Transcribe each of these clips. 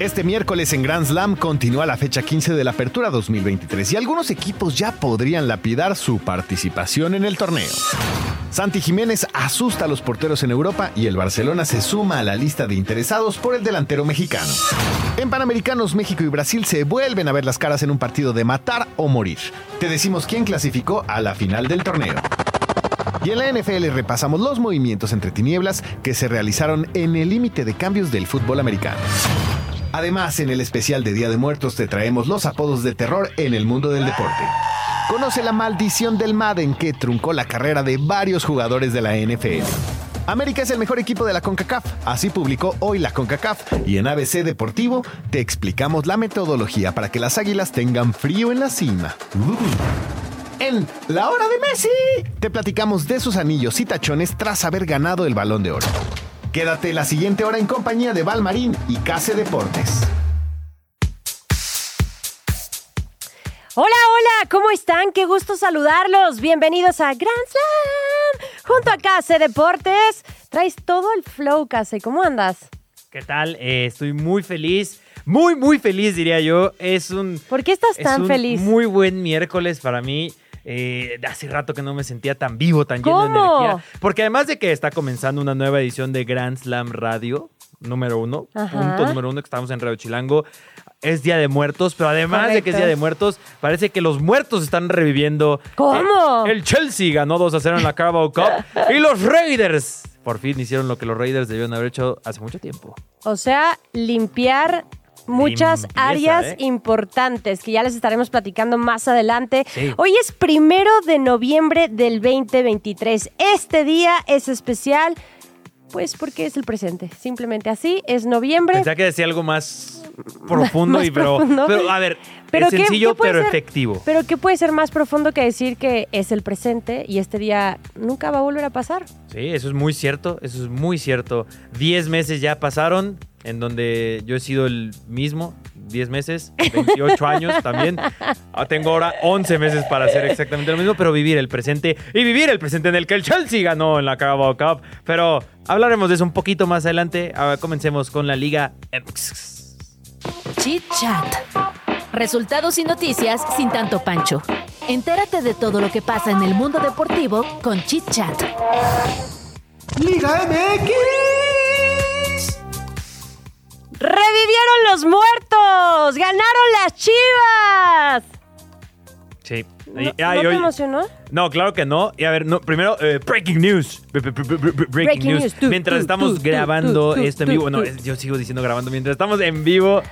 Este miércoles en Grand Slam continúa la fecha 15 de la Apertura 2023 y algunos equipos ya podrían lapidar su participación en el torneo. Santi Jiménez asusta a los porteros en Europa y el Barcelona se suma a la lista de interesados por el delantero mexicano. En Panamericanos, México y Brasil se vuelven a ver las caras en un partido de matar o morir. Te decimos quién clasificó a la final del torneo. Y en la NFL repasamos los movimientos entre tinieblas que se realizaron en el límite de cambios del fútbol americano. Además, en el especial de Día de Muertos te traemos los apodos de terror en el mundo del deporte. Conoce la maldición del Madden que truncó la carrera de varios jugadores de la NFL. América es el mejor equipo de la CONCACAF, así publicó hoy la CONCACAF y en ABC Deportivo te explicamos la metodología para que las águilas tengan frío en la cima. Uh. En La Hora de Messi te platicamos de sus anillos y tachones tras haber ganado el balón de oro. Quédate la siguiente hora en compañía de Valmarín y Case Deportes. Hola, hola, ¿cómo están? Qué gusto saludarlos. Bienvenidos a Grand Slam. Junto a Case Deportes. Traes todo el flow, Case. ¿Cómo andas? ¿Qué tal? Eh, estoy muy feliz. Muy, muy feliz, diría yo. Es un. ¿Por qué estás es tan un feliz? Muy buen miércoles para mí. Eh, hace rato que no me sentía tan vivo, tan lleno de energía. Porque además de que está comenzando una nueva edición de Grand Slam Radio, número uno, Ajá. punto número uno, que estamos en Radio Chilango, es Día de Muertos, pero además de que es. Día de Muertos, parece que los muertos están reviviendo. ¿Cómo? Eh, el Chelsea ganó 2 a 0 en la Carabao Cup y los Raiders por fin hicieron lo que los Raiders debieron haber hecho hace mucho tiempo. O sea, limpiar muchas Limpieza, áreas ¿eh? importantes que ya les estaremos platicando más adelante. Sí. Hoy es primero de noviembre del 2023. Este día es especial, pues porque es el presente. Simplemente así, es noviembre. Pensaba que decía algo más profundo, Más y pero, profundo. pero a ver, Pero es ¿qué- sencillo qué pero ser? efectivo. Pero ¿qué puede ser más profundo que decir que es el presente y este día nunca va a volver a pasar? Sí, eso es muy cierto, eso es muy cierto. Diez meses ya pasaron en donde yo he sido el mismo, 10 meses, 28 años también. Ah, Tengo ahora 11 meses para hacer exactamente lo mismo, pero vivir el presente y vivir el presente en el que el Chelsea ganó en la Carabao Cup. Pero hablaremos de eso un poquito más adelante. Ahora comencemos con la Liga MX. Chit Chat. Resultados y noticias sin tanto pancho. Entérate de todo lo que pasa en el mundo deportivo con Chit Chat. Liga MX. ¡Revivieron los muertos! ¡Ganaron las chivas! Sí. ¿No, Y- ¿no ay, te oye, emocionó? No, claro que no. Y a ver, no, primero, eh, breaking news. Bre- bre- bre- bre- Breaking, Breaking news. news. Tú, mientras tú, estamos tú, grabando esto en vivo. No, tú. es- yo sigo diciendo grabando. Mientras estamos en vivo.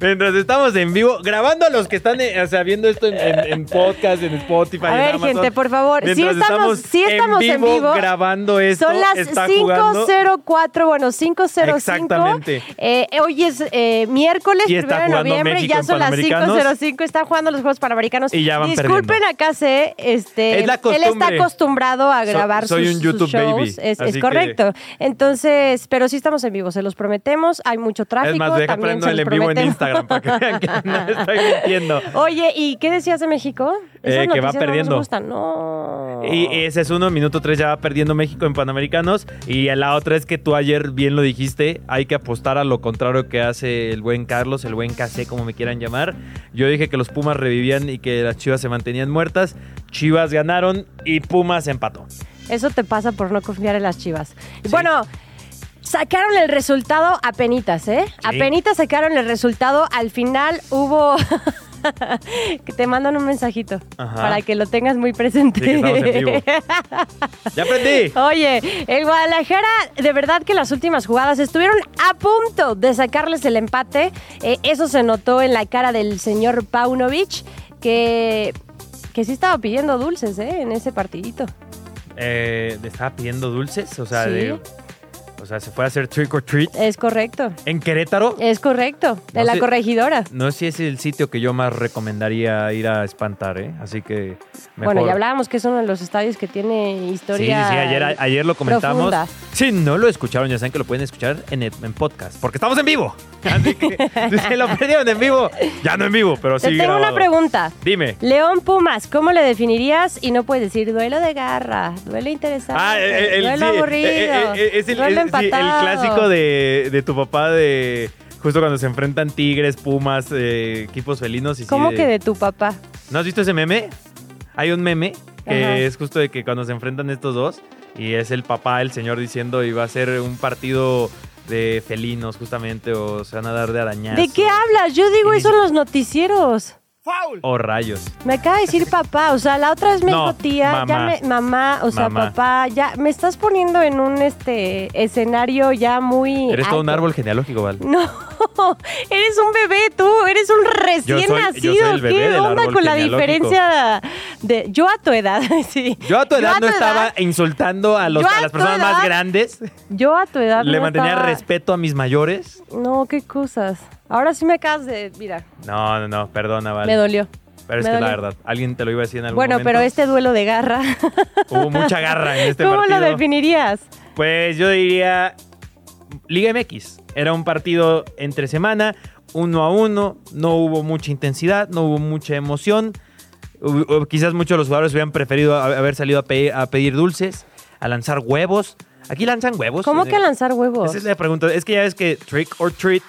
Mientras estamos en vivo. Grabando a los que están eh, o sea, viendo esto en, en- en podcast, en Spotify. A en ver, Amazon. gente, por favor, sí Mientras estamos- sí estamos en vivo. grabando esto. Son las está jugando. 5.04, bueno, 5.05. Exactamente. Eh, hoy es eh, miércoles, Y está primero de jugando noviembre, México ya en son las Panamericanos. 5.05. Están jugando los Juegos Panamericanos. Y ya van Disculpen perdiendo. acá, sé, este, Es la él está acostumbrado a So- grabar soy sus, un YouTube sus shows. baby, Es, es así que- correcto. Entonces, pero sí estamos en vivo, se los prometemos. Hay mucho tráfico. Es más, deja también prendo se el en vivo en. Instagram para que vean que no estoy mintiendo. Oye, ¿y qué decías de México? Esas Eh, que va perdiendo. No nos gustan. No. Y ese es uno, minuto 3 ya va perdiendo México en Panamericanos. Y la otra es que tú ayer bien lo dijiste, hay que apostar a lo contrario que hace el buen Carlos, el buen KC, como me quieran llamar. Yo dije que los Pumas revivían y que las Chivas se mantenían muertas. Chivas ganaron y Pumas empató. Eso te pasa por no confiar en las chivas. Bueno, sacaron el resultado a penitas, ¿eh? A Sí. penitas sacaron el resultado. Al final hubo. que te mandan un mensajito Ajá. para que lo tengas muy presente. Sí, que estamos en vivo. ¡Ya aprendí! Oye, el Guadalajara, de verdad que las últimas jugadas estuvieron a punto de sacarles el empate. Eh, eso se notó en la cara del señor Paunovic, que, que sí estaba pidiendo dulces ¿eh? en ese partidito. Eh, ¿le estaba pidiendo dulces? O sea, Sí. de- O sea, se fue a hacer trick or treat Es correcto. en Querétaro. Es correcto. De No la sé- corregidora. No sé si es el sitio que yo más recomendaría ir a espantar, ¿eh? Así que mejor. Bueno, ya hablábamos que es uno de los estadios que tiene Sí, sí, historia. sí, ayer, ayer lo comentamos. profunda. Si no lo escucharon, ya saben que lo pueden escuchar en, el- en podcast, porque estamos en vivo. Así que se lo perdieron en vivo, ya no en vivo, pero Te sí tengo una pregunta. Dime. León Pumas, ¿cómo le definirías? Y no puedes decir duelo de garra, duelo interesante, Ah, el, el- duelo sí, aburrido, eh, eh, eh, es el, duelo sí, el clásico de, de tu papá de justo cuando se enfrentan tigres, pumas, eh, equipos felinos. Y ¿Cómo que de tu papá? ¿No has visto ese meme? Hay un meme que Ajá. es justo de que cuando se enfrentan estos dos y es el papá, el señor diciendo va a ser un partido de felinos justamente o se van a dar de arañazos. ¿De qué hablas? Yo digo Y eso en los noticieros. O rayos. Me acaba de decir papá, o sea, la otra vez me No, dijo tía, ya mamá. me, mamá, o sea, Mamá. papá, ya me estás poniendo en un este escenario ya muy Eres todo un alto. árbol genealógico, Val. No, eres un bebé tú, eres un recién Yo soy- yo nacido. soy el bebé ¿Qué onda con la diferencia de yo a tu edad? sí. Yo a tu edad a no estaba insultando a, los, a a las personas más grandes. Yo a tu edad Le no mantenía estaba- respeto a mis mayores. No, qué cosas. Ahora sí me acabas de, mira, No, no, no, perdona, Val. me dolió. Pero es que la verdad, alguien te lo iba a decir en algún Bueno, momento. pero este duelo de garra, Hubo mucha garra en este ¿cómo partido. lo definirías? Pues yo diría Liga MX. Era un partido entre semana, uno a uno, no hubo mucha intensidad, no hubo mucha emoción. Quizás muchos de los jugadores hubieran preferido haber salido a pedir, a pedir dulces, a lanzar huevos. Aquí lanzan huevos. ¿Cómo que lanzar huevos? Esa es la pregunta. Es que ya ves que trick or treat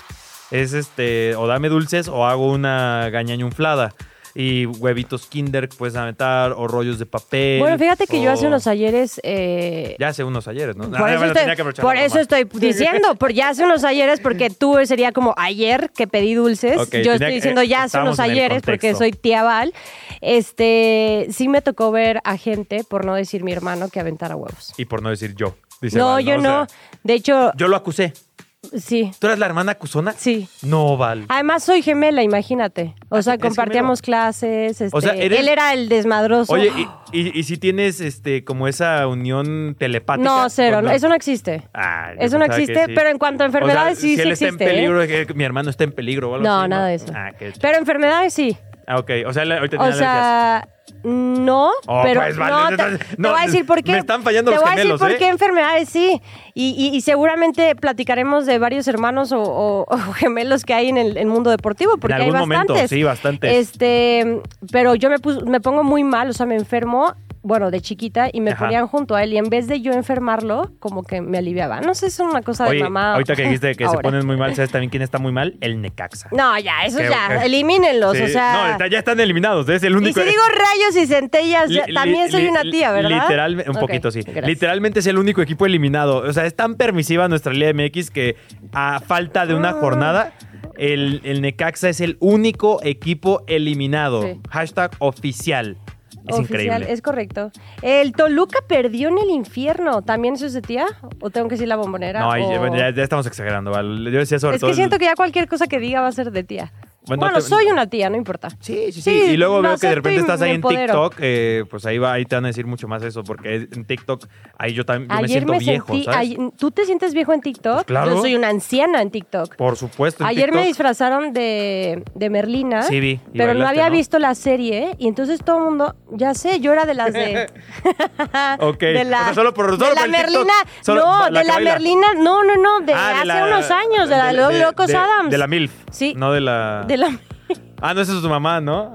es este, o dame dulces o hago una gañañunflada. Y huevitos Kinder puedes aventar, o rollos de papel. Bueno, fíjate que yo hace unos ayeres... eh, Ya hace unos ayeres, ¿no? Por, Ah, eso, estoy, que por eso diciendo, por ya hace unos ayeres, porque tú sería como ayer que pedí dulces. Yo estoy que- diciendo ya hace unos ayeres porque soy tía Val. Este, sí me tocó ver a gente, por no decir mi hermano, que aventara huevos. Y por no decir yo. dice no, Val, yo O no. De hecho, yo lo acusé. Sí, ¿Tú eres la hermana acusona? sí. No, Val. Además soy gemela, imagínate. O Ah, sea, ¿es compartíamos clases. Este, O sea, eres- Él era el desmadroso. Oye, y, y, y si tienes este como esa unión telepática. no, cero, ¿o no, eso no existe. Ah, Eso no existe, sí. pero en cuanto a O sea, enfermedades sí, si sí existe. en ¿eh? peligro, mi hermano está en peligro o algo No, así, nada de eso. Ah, Pero enfermedades sí. Ah, ok. O sea, ahorita O sea, no, Oh, pero pues, vale, no, te, voy a decir por qué. me están fallando te los voy a decir gemelos, por ¿eh? qué enfermedades sí. Y, y- y seguramente platicaremos de varios hermanos o, o- o gemelos que hay en el, el mundo deportivo, porque en algún hay momento, bastantes. sí, bastantes. Este, pero yo me, pus- me pongo muy mal, o sea, me enfermo, bueno, de chiquita, y me Ajá. ponían junto a él, y en vez de yo enfermarlo, como que me aliviaba. No sé, es una cosa de mamá. ahorita que dijiste que se ponen muy mal, ¿sabes también quién está muy mal? El Necaxa. No, ya, eso Que- ya, que- elimínenlos, Sí, o sea... No, ya están eliminados. Es el y único. si digo rayos y centellas, Li- también li- soy li- una tía, ¿verdad? Literalmente, un poquito sí. gracias. Literalmente es el único equipo eliminado. O sea, es tan permisiva nuestra Liga MX que a falta de una Ah. jornada, el, el Necaxa es el único equipo eliminado. Sí. Hashtag oficial. Es Oficial, increíble. es correcto. El Toluca perdió en el infierno. ¿También eso es de tía? ¿O tengo que decir la bombonera? No, O- ya, ya estamos exagerando. ¿vale? Yo decía sobre Es todo. que el- siento que ya cualquier cosa que diga va a ser de tía. Bueno, Bueno, te- soy una tía, no importa. Sí, sí, sí. Sí, y luego veo que de repente estás ahí en. TikTok, eh, pues ahí va, ahí te van a decir mucho más eso, porque en TikTok ahí yo también yo me siento me viejo, sentí. ¿sabes? ay- ¿Tú te sientes viejo en TikTok? Pues claro. Yo soy una anciana en TikTok. Por supuesto. en Ayer me disfrazaron de, de Merlina. Sí, vi. Pero no había visto la serie y entonces todo el mundo, ya sé, yo era de las de... Ok. De la, O sea, solo por- de solo la por el TikTok. Merlina, Solo- no, la de la baila. Merlina, no, no, no, de Ah, hace la- unos años, de, la Lo- Locos de- Adams. De la MILF. Sí. No de la. De la- Ah, no, esa es tu mamá, ¿no?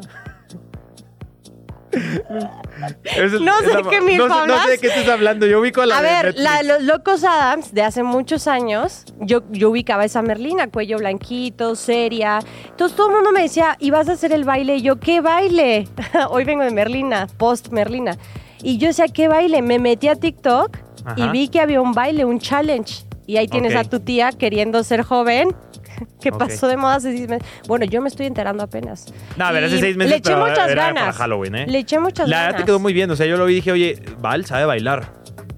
Es- No sé qué MILF no, sé de qué estás hablando. Yo ubico la A de ver, Netflix. la de los Locos Adams de hace muchos años, yo, yo ubicaba esa Merlina, cuello blanquito, seria. Entonces todo el mundo me decía, ¿y vas a hacer el baile? Y yo, ¿qué baile? Hoy vengo de Merlina, post Merlina. Y yo decía, ¿qué baile? Me metí a TikTok y Ajá. vi que había un baile, un challenge. Y ahí tienes a tu tía queriendo ser joven. que pasó de moda hace seis meses. Bueno, yo me estoy enterando apenas. No, a ver, hace seis meses Le eché muchas era ganas. para Halloween, ¿eh? Le eché muchas La ganas. verdad te quedó muy bien. O sea, yo lo vi y dije, oye, Val sabe bailar.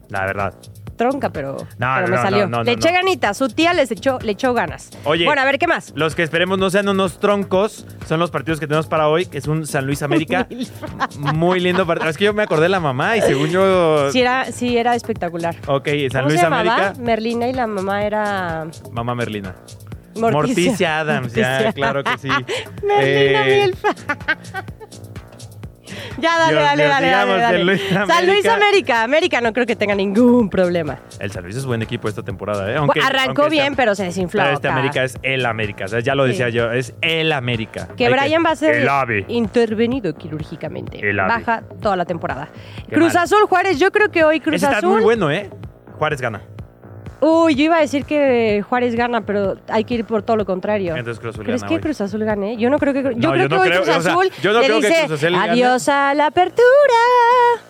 La verdad. tronca, pero, No, pero me no, salió. no, le eché ganitas, su tía les echó, le echó ganas. Oye. Bueno, a ver, ¿qué más? Los que esperemos no sean unos troncos son los partidos que tenemos para hoy, que es un San Luis América. Muy lindo partido. Es que yo me acordé de la mamá y según yo. Sí era, sí, era espectacular. Ok, San ¿Cómo Luis se? América. Merlina y la mamá era Mamá Merlina. Morticia, Morticia Adams, ya, claro que sí. Eh, ya, dale, Dios dale, dale, dale, dale. San Luis San Luis América. América. No creo que tenga ningún problema. El San Luis es buen equipo esta temporada, ¿eh? Aunque, Arrancó aunque bien, pero se desinfló. Pero este. América es el América. O sea, ya lo decía Sí. yo, es el América. Que Hay Brian va a ser intervenido quirúrgicamente. El. Baja toda la temporada. Qué Cruz mal. Azul Juárez, yo creo que hoy Cruz Ese está Azul. muy bueno, ¿eh? Juárez gana. Uy, yo iba a decir que Juárez gana, pero hay que ir por todo lo contrario. Entonces Cruz Azul ¿Crees gana que hoy. Cruz Azul gane? Yo no creo que yo No, creo yo que no hoy creo, Cruz o sea, Azul yo no le creo que dice Cruz Azul gane. adiós a la apertura.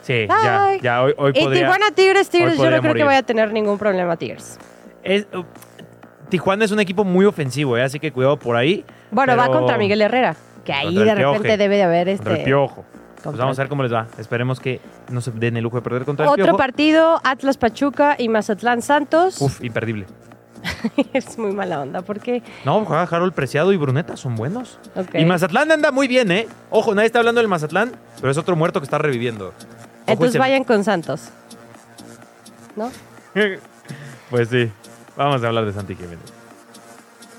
Sí, ya, Bye. ya, hoy, hoy y podría... Tijuana Tigres, Tigres, yo podría no creo morir. que vaya a tener ningún problema Tigres. Es- uh, Tijuana es un equipo muy ofensivo, ¿eh? Así que cuidado por ahí. Bueno, va pero- contra Miguel Herrera, que ahí Contra el de repente debe de haber Contra el este Piojo. Pues vamos el- a ver cómo les va. Esperemos que no se den el lujo de perder contra el otro Piojo. partido, Atlas Pachuca y Mazatlán Santos. Uf, imperdible. es muy mala onda porque No, juega Harold Preciado y Bruneta, son buenos. Y Mazatlán anda muy bien, ¿eh? Ojo, nadie está hablando del Mazatlán, pero es otro muerto que está reviviendo. Ojo, entonces ese- vayan con Santos. ¿No? pues sí, vamos a hablar de Santi Jiménez.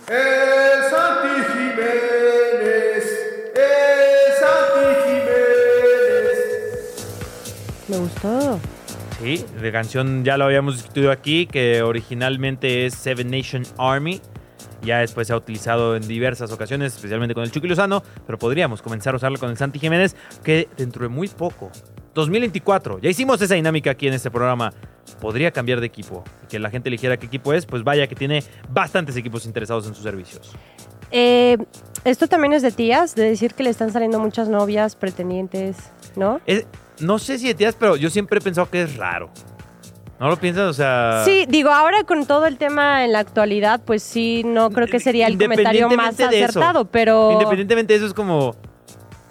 El Santi Jiménez, el Santi Me gustó. Sí, de canción ya lo habíamos discutido aquí, que originalmente es Seven Nation Army. Ya después se ha utilizado en diversas ocasiones, especialmente con el Chucky Lozano, pero podríamos comenzar a usarlo con el Santi Jiménez, que dentro de muy poco, 2024, ya hicimos esa dinámica aquí en este programa, podría cambiar de equipo. Y que la gente eligiera qué equipo es, pues vaya que tiene bastantes equipos interesados en sus servicios. Eh, esto también es de tías, de decir que le están saliendo muchas novias, pretendientes, ¿no? Es- no sé si de tías, pero yo siempre he pensado que es raro. ¿No lo piensas? O sea... Sí, digo, ahora con todo el tema en la actualidad, pues sí, no creo que sería el comentario más de eso. acertado, pero... Independientemente de eso, es como.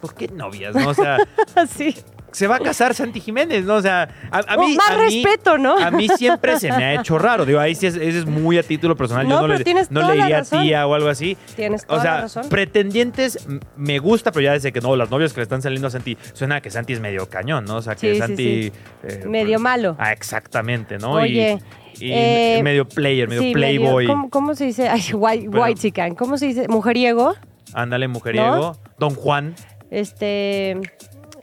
¿Por qué novias? No? O sea, sí. Se va a casar Santi Jiménez, ¿no? O sea, a, a Oh, mí. más a mí- respeto, ¿no? A mí siempre se me ha hecho raro. Digo, ahí sí es, ese es muy a título personal. No, Yo no le, no le diría tía o algo así. Tienes toda O sea, la razón. pretendientes me gusta, pero ya desde que no, las novias que le están saliendo a Santi, suena a que Santi es medio cañón, ¿no? O sea, que Sí, Santi. sí. eh, Medio malo. Ah, exactamente, ¿no? Oye, y, y eh, medio player, medio Sí, playboy. ¿cómo, cómo se dice? Ay, white, white chican. ¿Cómo se dice? Mujeriego. Ándale, mujeriego. Don Juan. Este...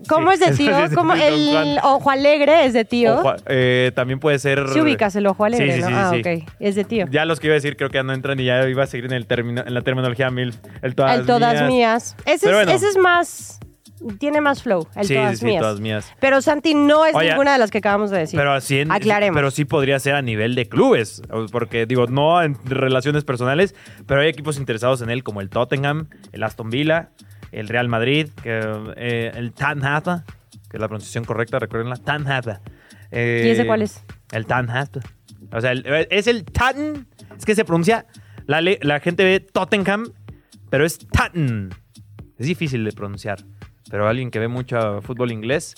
¿Cómo Sí, es de sí, tío? sí, sí, ¿Cómo Don el Juan. ojo alegre es de tío? Ojo, eh, también puede ser. Sí ubicas el ojo alegre, Sí, sí, ¿no? sí, ah, sí. ok. Es de tío. Ya los que iba a decir creo que ya no entran y ya iba a seguir en, el termino- en la terminología mil. El todas, el todas mías. mías. Ese, es, bueno. ese es más... Tiene más flow, el sí, todas sí, sí, mías. todas mías. Pero Santi no es Oye, ninguna de las que acabamos de decir. Pero así en- Aclaremos. pero sí podría ser a nivel de clubes, porque digo, no en relaciones personales, pero hay equipos interesados en él como el Tottenham, el Aston Villa, el Real Madrid, que, eh, el Tottenham, que es la pronunciación correcta, recuerdenla, Tottenham. Eh, ¿Y ese cuál es? El Tottenham. O sea, el- es el Tottenham, es que se pronuncia, la, la gente ve Tottenham, pero es Tottenham. Es difícil de pronunciar, pero alguien que ve mucho fútbol inglés,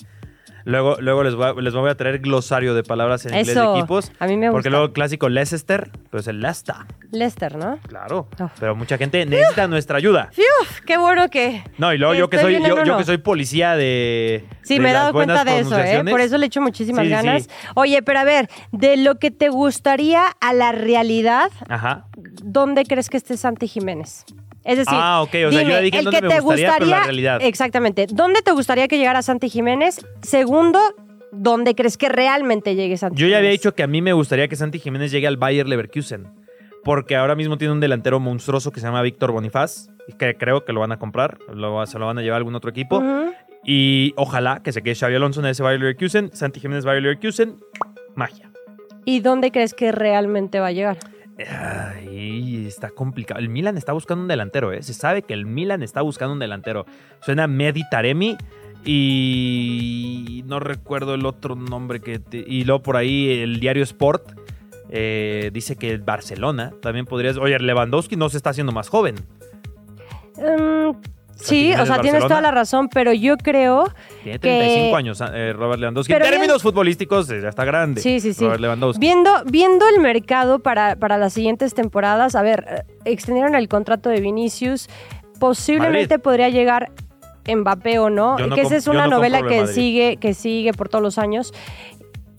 luego, luego les, voy a, les voy a traer glosario de palabras en inglés Eso, de equipos. a mí me Porque gusta. luego el clásico Leicester, pues el Leicester, Leicester, ¿no? claro. Uf. Pero mucha gente necesita nuestra ayuda. ¡Fiu! ¡Qué bueno que... No, y luego yo que soy, yo, que soy policía de. Sí, de me he dado cuenta de eso, ¿eh? Por eso le echo muchísimas sí, ganas. sí. Oye, pero a ver, de lo que te gustaría a la realidad, Ajá. ¿dónde crees que esté Santi Jiménez? Es decir, Ah, ok, o sea, yo ya dije el dónde que me te gustaría, pero la gustaría, realidad. exactamente, ¿dónde te gustaría que llegara Santi Jiménez? Segundo, ¿dónde crees que realmente llegue Santi Yo ya había dicho que a mí me gustaría que Santi Jiménez llegue al Bayer Leverkusen. Porque ahora mismo tiene un delantero monstruoso que se llama Víctor Bonifaz. y Que creo que lo van a comprar. lo- se lo van a llevar a algún otro equipo. Y ojalá que se quede Xavi Alonso en ese Bayer Leverkusen. Santi Jiménez Bayer Leverkusen. Magia. ¿Y dónde crees que realmente va a llegar? Está complicado. El Milan está buscando un delantero, ¿eh? Se sabe que el Milan está buscando un delantero. Suena Mehdi Taremi y no recuerdo el otro nombre que... te- Y luego por ahí el diario Sport eh, dice que Barcelona también podría... Oye, Lewandowski no se está haciendo más joven. Mm, Sí, o sea, tienes toda la razón, pero yo creo Tiene que- 35 años eh, Robert Lewandowski. Pero en bien- términos futbolísticos eh, ya está grande. Sí, sí, sí. Robert Lewandowski. Viendo, viendo el mercado para, para las siguientes temporadas, a ver, eh, extendieron el contrato de Vinicius, posiblemente Madrid. podría llegar Mbappé o no, que esa es una no novela que Madrid. sigue, que sigue por todos los años.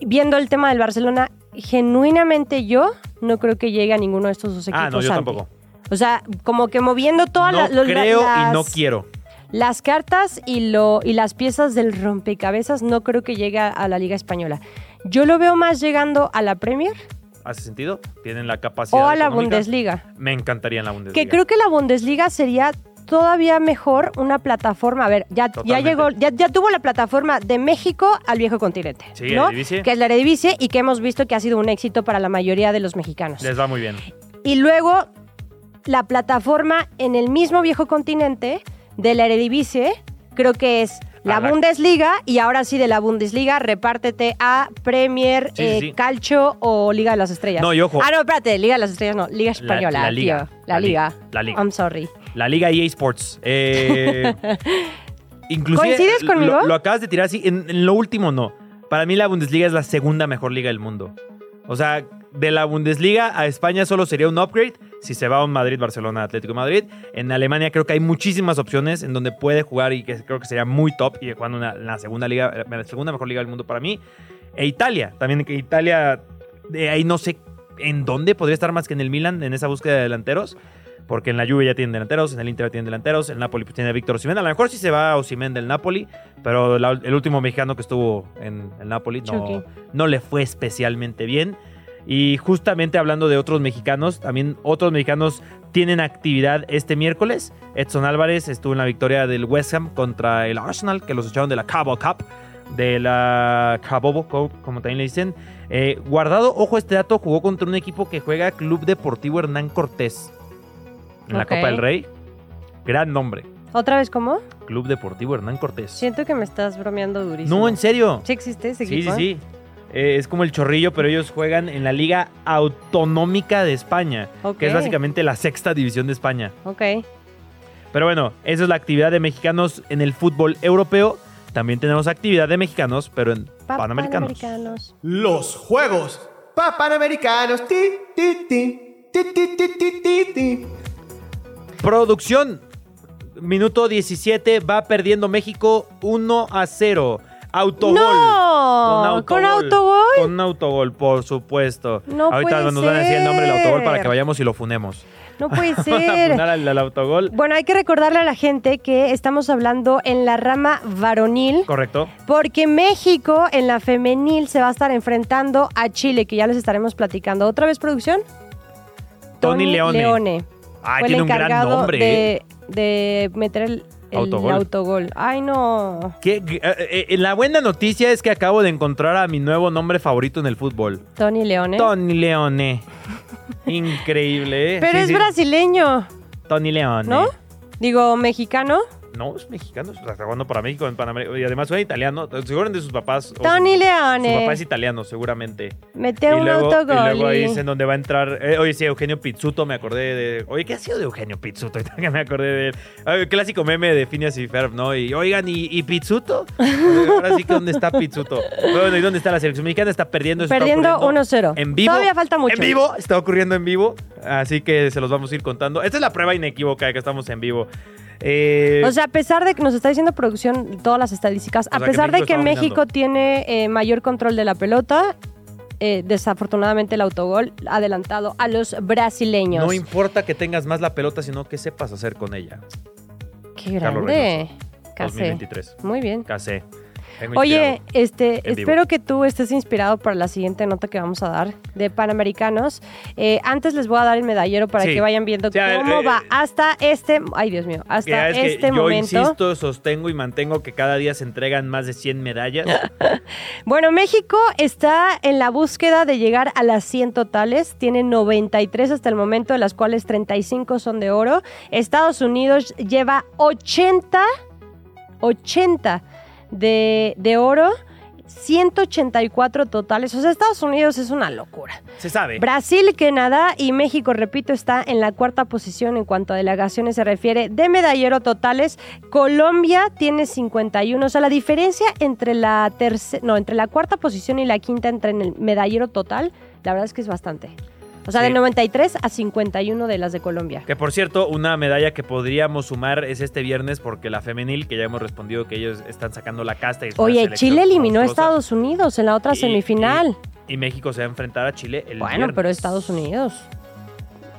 Viendo el tema del Barcelona, genuinamente yo no creo que llegue a ninguno de estos dos equipos. Ah, no, yo Santi. tampoco. O sea, como que moviendo todas No la- los- la- creo las, y no quiero. las cartas y, lo, y las piezas del rompecabezas, no creo que llegue a, a la Liga Española. Yo lo veo más llegando a la Premier ¿Hace sentido? Tienen la capacidad. o a la económica. Bundesliga. Me encantaría en la Bundesliga. Que creo que la Bundesliga sería todavía mejor una plataforma. A ver, ya, ya llegó, ya, ya tuvo la plataforma de México al viejo continente. Sí, ¿no? Eredivisie. Que es la Eredivisie y que hemos visto que ha sido un éxito para la mayoría de los mexicanos. Les va muy bien. Y luego la plataforma en el mismo viejo continente de la Eredivisie, creo que es la Bundesliga y ahora sí de la Bundesliga repártete a Premier, Sí, eh, sí. Calcio o Liga de las Estrellas. No, y ojo. Ah, no, espérate, Liga de las Estrellas no, Liga Española, la Liga. tío. La, La li- Liga. la Liga. I'm sorry. La Liga EA Sports. Eh, inclusive, ¿Coincides lo- conmigo? Lo, acabas de tirar así. En, en lo último, no. Para mí la Bundesliga es la segunda mejor liga del mundo. O sea, de la Bundesliga a España solo sería un upgrade si se va a un Madrid, Barcelona, Atlético de Madrid. En Alemania creo que hay muchísimas opciones en donde puede jugar y que creo que sería muy top y jugando en la segunda liga, la segunda mejor liga del mundo para mí. E Italia, también que Italia, de ahí no sé en dónde podría estar más que en el Milan en esa búsqueda de delanteros. Porque en la Juve ya tienen delanteros, en el Inter ya tienen delanteros, el Napoli pues, tiene a Víctor Osimhen. A lo mejor sí se va a Osimhen del Napoli, pero la- el último mexicano que estuvo en el Napoli no le fue especialmente bien. Y justamente hablando de otros mexicanos, también otros mexicanos tienen actividad este miércoles. Edson Álvarez estuvo en la victoria del West Ham contra el Arsenal, que los echaron de la Cabo Cup, de la Cabo Cup, como también le dicen. Eh, guardado, ojo este dato, jugó contra un equipo que juega Club Deportivo Hernán Cortés en la. Copa del Rey. Gran nombre, ¿Otra vez cómo? Club Deportivo Hernán Cortés. Siento que me estás bromeando durísimo. No, en serio. ¿Sí existe ese Sí, equipo? sí, sí. Eh, es como el chorrillo, pero ellos juegan en la Liga Autonómica de España, que es básicamente la sexta división de España. Ok. Pero bueno, esa es la actividad de mexicanos en el fútbol europeo. También tenemos actividad de mexicanos, pero en panamericanos. Los Juegos Panamericanos. Ti, ti, ti, Producción. Minuto 17 va perdiendo México 1 a 0. Autogol. ¡No! ¿Con autogol? Con autogol, por supuesto. No Ahorita puede nos van a decir el nombre del autogol para ser. que vayamos y lo funemos. No puede Van a ser. funar al, al autogol. Bueno, hay que recordarle a la gente que estamos hablando en la rama varonil, Correcto. porque México en la femenil se va a estar enfrentando a Chile, que ya les estaremos platicando. ¿Otra vez producción? Tony Leone. Leone. Ah, tiene un gran nombre. ¿eh? de, de meter el, el Autogol. autogol. Ay, no. ¿Qué- qué- eh, eh, la buena noticia es que acabo de encontrar a mi nuevo nombre favorito en el fútbol. Tony Leone. Tony Leone. Increíble, ¿eh? Pero Sí, es sí. brasileño, Tony Leone. ¿no? Digo, mexicano. No, es mexicano. Está jugando para México en Panamérica. Y además suena italiano. Seguramente sus papás. Tony Leone. Su papá es italiano, seguramente. Mete y, un luego, y autogol. luego ahí es en donde va a entrar. eh, oye, sí, Eugenio Pizzuto, me acordé de. Oye, ¿qué ha sido de Eugenio Pizzuto? Que me acordé de él. El clásico meme de Phineas y Ferb, ¿no? Y oigan, ¿y, y Pizzuto? Ahora sí que ¿dónde está Pizzuto? Bueno, ¿y dónde está la selección mexicana? Está perdiendo. Perdiendo ocurriendo 1-0. En vivo. Todavía falta mucho. En vivo, está ocurriendo en vivo. Así que se los vamos a ir contando. Esta es la prueba inequívoca de que estamos en vivo. Eh, O sea, a pesar de que nos está diciendo producción todas las estadísticas, a que pesar de que México dominando. tiene eh, mayor control de la pelota, eh, desafortunadamente el autogol ha adelantado a los brasileños. no importa que tengas más la pelota, sino que sepas hacer con ella. Qué grande. Casé. 2023. Muy bien. Casé. Oye, este, espero que tú estés inspirado para la siguiente nota que vamos a dar de Panamericanos. Eh, antes les voy a dar el medallero para Sí. que vayan viendo cómo eh, va eh, hasta este, ay Dios mío, hasta que este yo momento. insisto, sostengo y mantengo que cada día se entregan más de 100 medallas. Bueno, México está en la búsqueda de llegar a las 100 totales. Tiene 93 hasta el momento, de las cuales 35 son de oro. Estados Unidos lleva 80, 80 de, de oro. 184 totales. O sea, Estados Unidos es una locura. Se sabe. Brasil, Canadá y México, repito, está en la cuarta posición en cuanto a delegaciones se refiere de medallero totales. Colombia tiene 51. O sea, la diferencia entre la tercera, no, entre la cuarta posición y la quinta entre en el medallero total, la verdad es que es bastante. O sea, Sí. de 93 a 51 de las de Colombia. Que por cierto, una medalla que podríamos sumar es este viernes porque la femenil, que ya hemos respondido que ellos están sacando la casta. y Oye, Chile eliminó a. Estados Unidos en la otra Y- semifinal. Y, y México se va a enfrentar a Chile el bueno, viernes. pero Estados Unidos.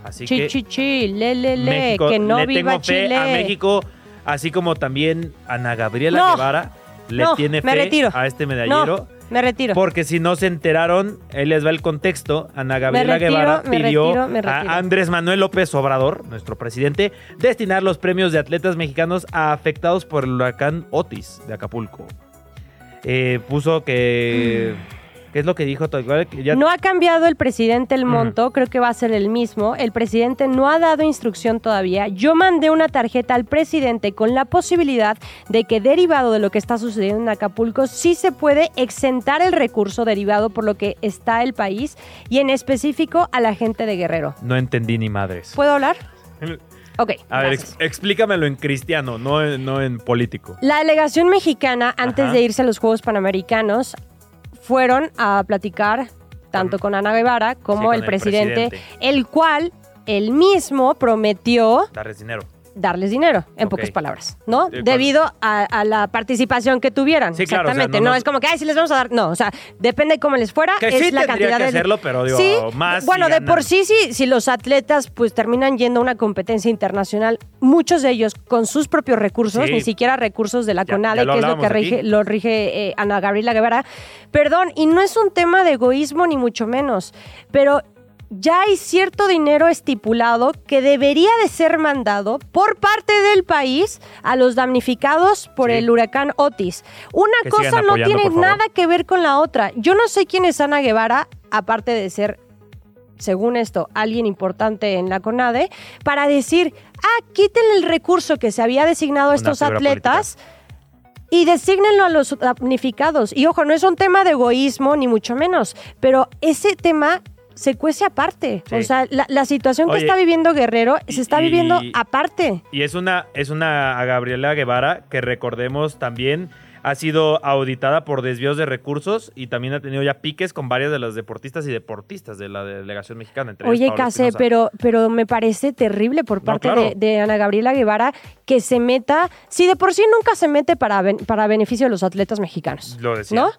Así Chi, que chi, chi, le, le, le, México, que no le viva tengo fe Chile. a México, así como también Ana Gabriela No. Guevara le No, tiene fe a este medallero. Me retiro. Porque si no se enteraron, ahí les va el contexto. Ana Gabriela retiro, Guevara me pidió retiro, me retiro. a Andrés Manuel López Obrador, nuestro presidente, destinar los premios de atletas mexicanos a afectados por el huracán Otis de Acapulco. Eh, puso que... ¿Qué es lo que dijo? Que ya- No ha cambiado el presidente el Ujú. monto, creo que va a ser el mismo. El presidente no ha dado instrucción todavía. Yo mandé una tarjeta al presidente con la posibilidad de que derivado de lo que está sucediendo en Acapulco, sí se puede exentar el recurso derivado por lo que está el país y en específico a la gente de Guerrero. No entendí ni madres. ¿Puedo hablar? Ok. A ver, ex- explícamelo en cristiano, no en, no en político. La delegación mexicana, antes Ajá. de irse a los Juegos Panamericanos, fueron a platicar tanto con Ana Guevara como Sí, el, el presidente, el cual él mismo prometió Darles dinero. Darles dinero, en pocas palabras, ¿no? Eh, Debido a, a la participación que tuvieran. Sí, claro, o sea, Exactamente. no es como que, ay, si les vamos a dar. No, o sea, depende de cómo les fuera. Que es sí la cantidad que de. hacerlo, pero digo, sí, más Bueno, de por sí, sí, si los atletas pues terminan yendo a una competencia internacional, muchos de ellos con sus propios recursos, Sí. ni siquiera recursos de la Ya- CONADE, ya que es lo que rige, lo rige eh, Ana Gabriela Guevara. Perdón, y no es un tema de egoísmo ni mucho menos, pero ya hay cierto dinero estipulado que debería de ser mandado por parte del país a los damnificados por Sí. el huracán Otis. Una Que cosa no tiene nada que ver con la otra. Yo no sé quién es Ana Guevara, aparte de ser según esto, alguien importante en la CONADE, para decir, ah, quítenle el recurso que se había designado a estos atletas y desígnenlo a los damnificados. Y ojo, no es un tema de egoísmo, ni mucho menos, pero ese tema se cuece aparte. Sí. O sea, la, la situación que está viviendo Guerrero se está y- viviendo aparte. Y es una, es una a Gabriela Guevara que recordemos también ha sido auditada por desvíos de recursos y también ha tenido ya piques con varias de las deportistas y deportistas de la delegación mexicana. Entre Oye, Case, pero, pero me parece terrible por No, parte claro. de, de Ana Gabriela Guevara que se meta, si de por sí nunca se mete para, ben- para beneficio de los atletas mexicanos. Lo decía. ¿No?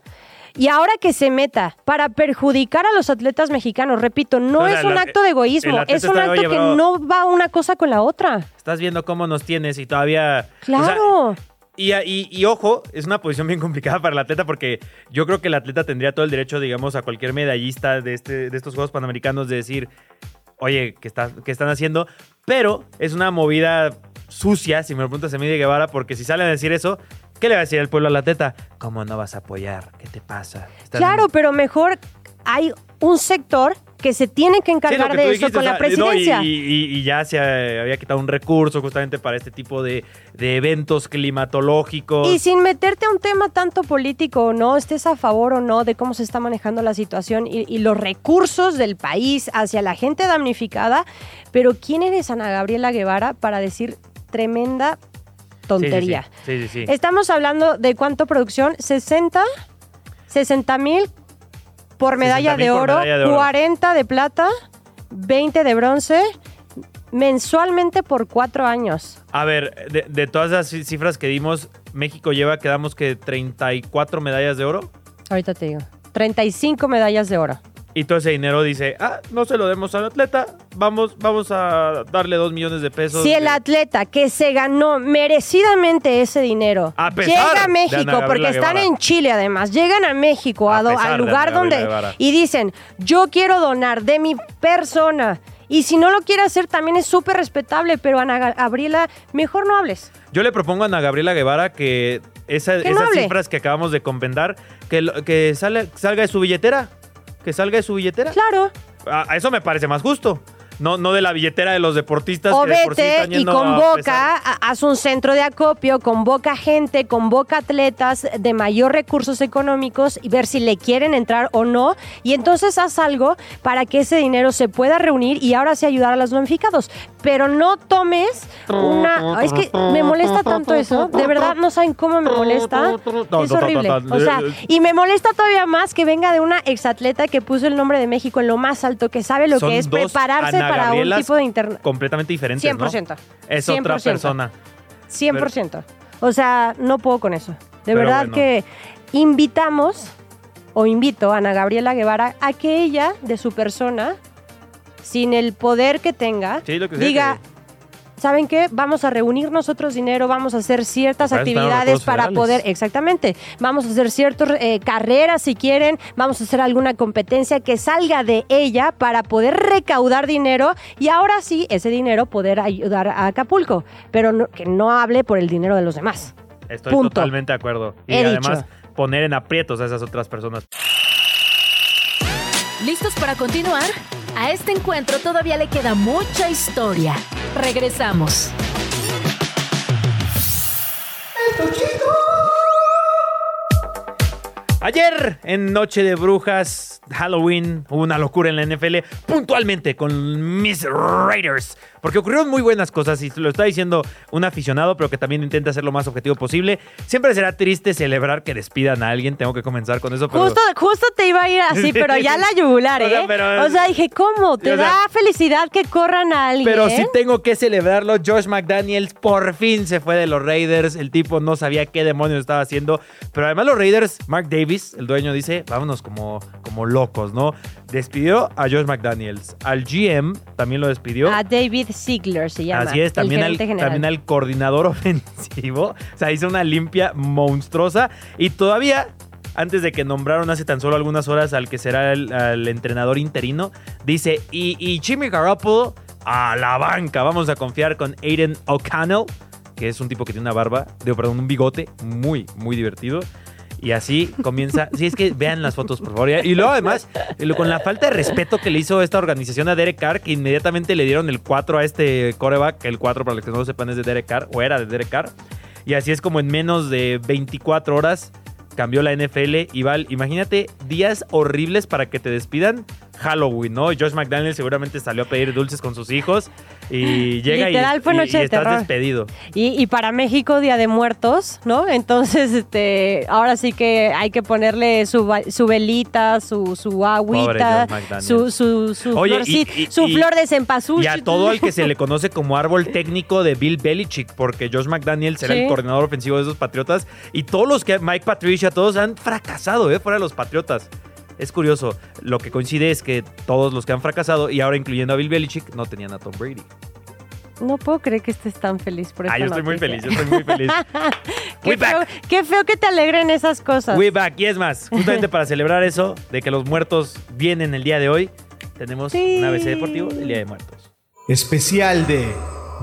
Y ahora que se meta para perjudicar a los atletas mexicanos, repito, no es un acto de egoísmo, es un acto "Oye, que bro". no va una cosa con la otra. Estás viendo cómo nos tienes y todavía... o sea, Claro. Y, y- y ojo, es una posición bien complicada para el atleta porque yo creo que el atleta tendría todo el derecho, digamos, a cualquier medallista de, este, de estos Juegos Panamericanos de decir, oye, ¿qué, está- qué están haciendo? Pero es una movida sucia, si me lo preguntas a mí de Guevara, porque si salen a decir eso, ¿qué le va a decir el pueblo al atleta? ¿Cómo no vas a apoyar? ¿Qué te pasa? Estás Claro, en- pero mejor hay un sector que se tiene que Sí, encargar que de eso dijiste, con o la no, presidencia. y, y- y ya se eh, había quitado un recurso justamente para este tipo de, de eventos climatológicos. Y sin meterte a un tema tanto político o no, estés a favor o no de cómo se está manejando la situación y, y los recursos del país hacia la gente damnificada, pero ¿quién eres Ana Gabriela Guevara para decir tremenda tontería? Sí, sí, sí. Estamos hablando de cuánto producción, 60, 60 mil por medalla, 60,000 de por oro, medalla de oro. 40 de plata, 20 de bronce, mensualmente por cuatro años. A ver, de, de todas las ci- cifras que dimos, México lleva, quedamos que 34 medallas de oro. Ahorita te digo. 35 medallas de oro. Y todo ese dinero dice, ah, no se lo demos al atleta, vamos, vamos a darle dos millones de pesos. Si el atleta que se ganó merecidamente ese dinero A llega a México, porque están en Chile además, llegan a México, A a do- al lugar donde y dicen, yo quiero donar de mi persona. Y si no lo quiere hacer también es súper respetable, pero Ana Ga- Gabriela, mejor no hables. Yo le propongo a Ana Gabriela Guevara que esa- Que no esas hable. cifras que acabamos de comentar, que, que sale- salga de su billetera. Que salga de su billetera. Claro. A, a eso me parece más justo. No, no de la billetera de los deportistas. O que sí vete están y yendo convoca, a- haz un centro de acopio, convoca gente, convoca atletas de mayor recursos económicos y ver si le quieren entrar o no. Y entonces haz algo para que ese dinero se pueda reunir y ahora sí ayudar a los damnificados. Pero no tomes una... Es que me molesta tanto eso. De verdad, no saben cómo me molesta. Es horrible. O sea, y me molesta todavía más que venga de una exatleta que puso el nombre de México en lo más alto, que sabe lo Son que es prepararse Para un Gabrielas tipo de internet. Completamente diferentes, 100%. ¿no? Es otra 100%. persona. 100%. O sea, no puedo con eso. De Pero verdad bueno. que invitamos o invito a Ana Gabriela Guevara a que ella, de su persona, sin el poder que tenga, Sí, sea diga, ¿saben qué? Vamos a reunir nosotros dinero, vamos a hacer ciertas Para actividades para federales. poder, exactamente, vamos a hacer ciertas eh, carreras si quieren, vamos a hacer alguna competencia que salga de ella para poder recaudar dinero y ahora sí, ese dinero poder ayudar a Acapulco, pero no- que no hable por el dinero de los demás. Estoy Punto. totalmente de acuerdo. Y He además, dicho. poner en aprietos a esas otras personas. ¿Listos para continuar? A este encuentro todavía le queda mucha historia. Regresamos. Ayer, en Noche de Brujas, Halloween, hubo una locura en la NFL, puntualmente con Miss Raiders. Porque ocurrieron muy buenas cosas y lo está diciendo un aficionado, pero que también intenta ser lo más objetivo posible. Siempre será triste celebrar que despidan a alguien, tengo que comenzar con eso, pero... Justo, justo te iba a ir así, pero ya la yugular, O ¿eh? sea, pero- o sea, dije, ¿cómo? ¿Te o sea, da felicidad que corran a alguien? Pero si tengo que celebrarlo, Josh McDaniels por fin se fue de los Raiders. El tipo no sabía qué demonios estaba haciendo. Pero además los Raiders, Mark Davis, el dueño, dice, vámonos como, como locos, ¿no? Despidió a Josh McDaniels. Al GM también lo despidió. A David Ziegler se llama. Así es, también el al, general. también al coordinador ofensivo. O sea, hizo una limpia monstruosa. Y todavía, antes de que nombraron hace tan solo algunas horas al que será el, al entrenador interino, dice, y, y Jimmy Garoppolo a la banca. Vamos a confiar con Aiden O'Connell, que es un tipo que tiene una barba, digo, perdón, un bigote muy, muy divertido. Y así comienza. Si es que vean las fotos, por favor. Y luego, además, con la falta de respeto que le hizo esta organización a Derek Carr, que inmediatamente le dieron el 4 a este coreback. El 4, para los que no lo sepan, es de Derek Carr, o era de Derek Carr. Y así es como en menos de 24 horas cambió la NFL. Y Val, imagínate días horribles para que te despidan. Halloween, ¿no? Josh McDaniel seguramente salió a pedir dulces con sus hijos y llega y- fue y, noche y de estás despedido. Y, y para México, Día de Muertos, ¿no? Entonces, este, ahora sí que hay que ponerle su, su velita, su, su agüita, su, su, su, Oye, flor de cempasúchil. Y a todo al que se le conoce como árbol técnico de Bill Belichick, porque Josh McDaniel será Sí. el coordinador ofensivo de esos Patriotas. Y todos los que, Mike Patricia, todos han fracasado, ¿eh? Fuera de los Patriotas. Es curioso, lo que coincide es que todos los que han fracasado, y ahora incluyendo a Bill Belichick, no tenían a Tom Brady. No puedo creer que estés tan feliz por Ah, esta yo estoy muy feliz, yo estoy muy feliz. Qué We feo, back. qué feo que te alegren esas cosas. We back. Y es más, justamente para celebrar eso, de que los muertos vienen el día de hoy, tenemos Sí. un ABC Deportivo del Día de Muertos. Especial de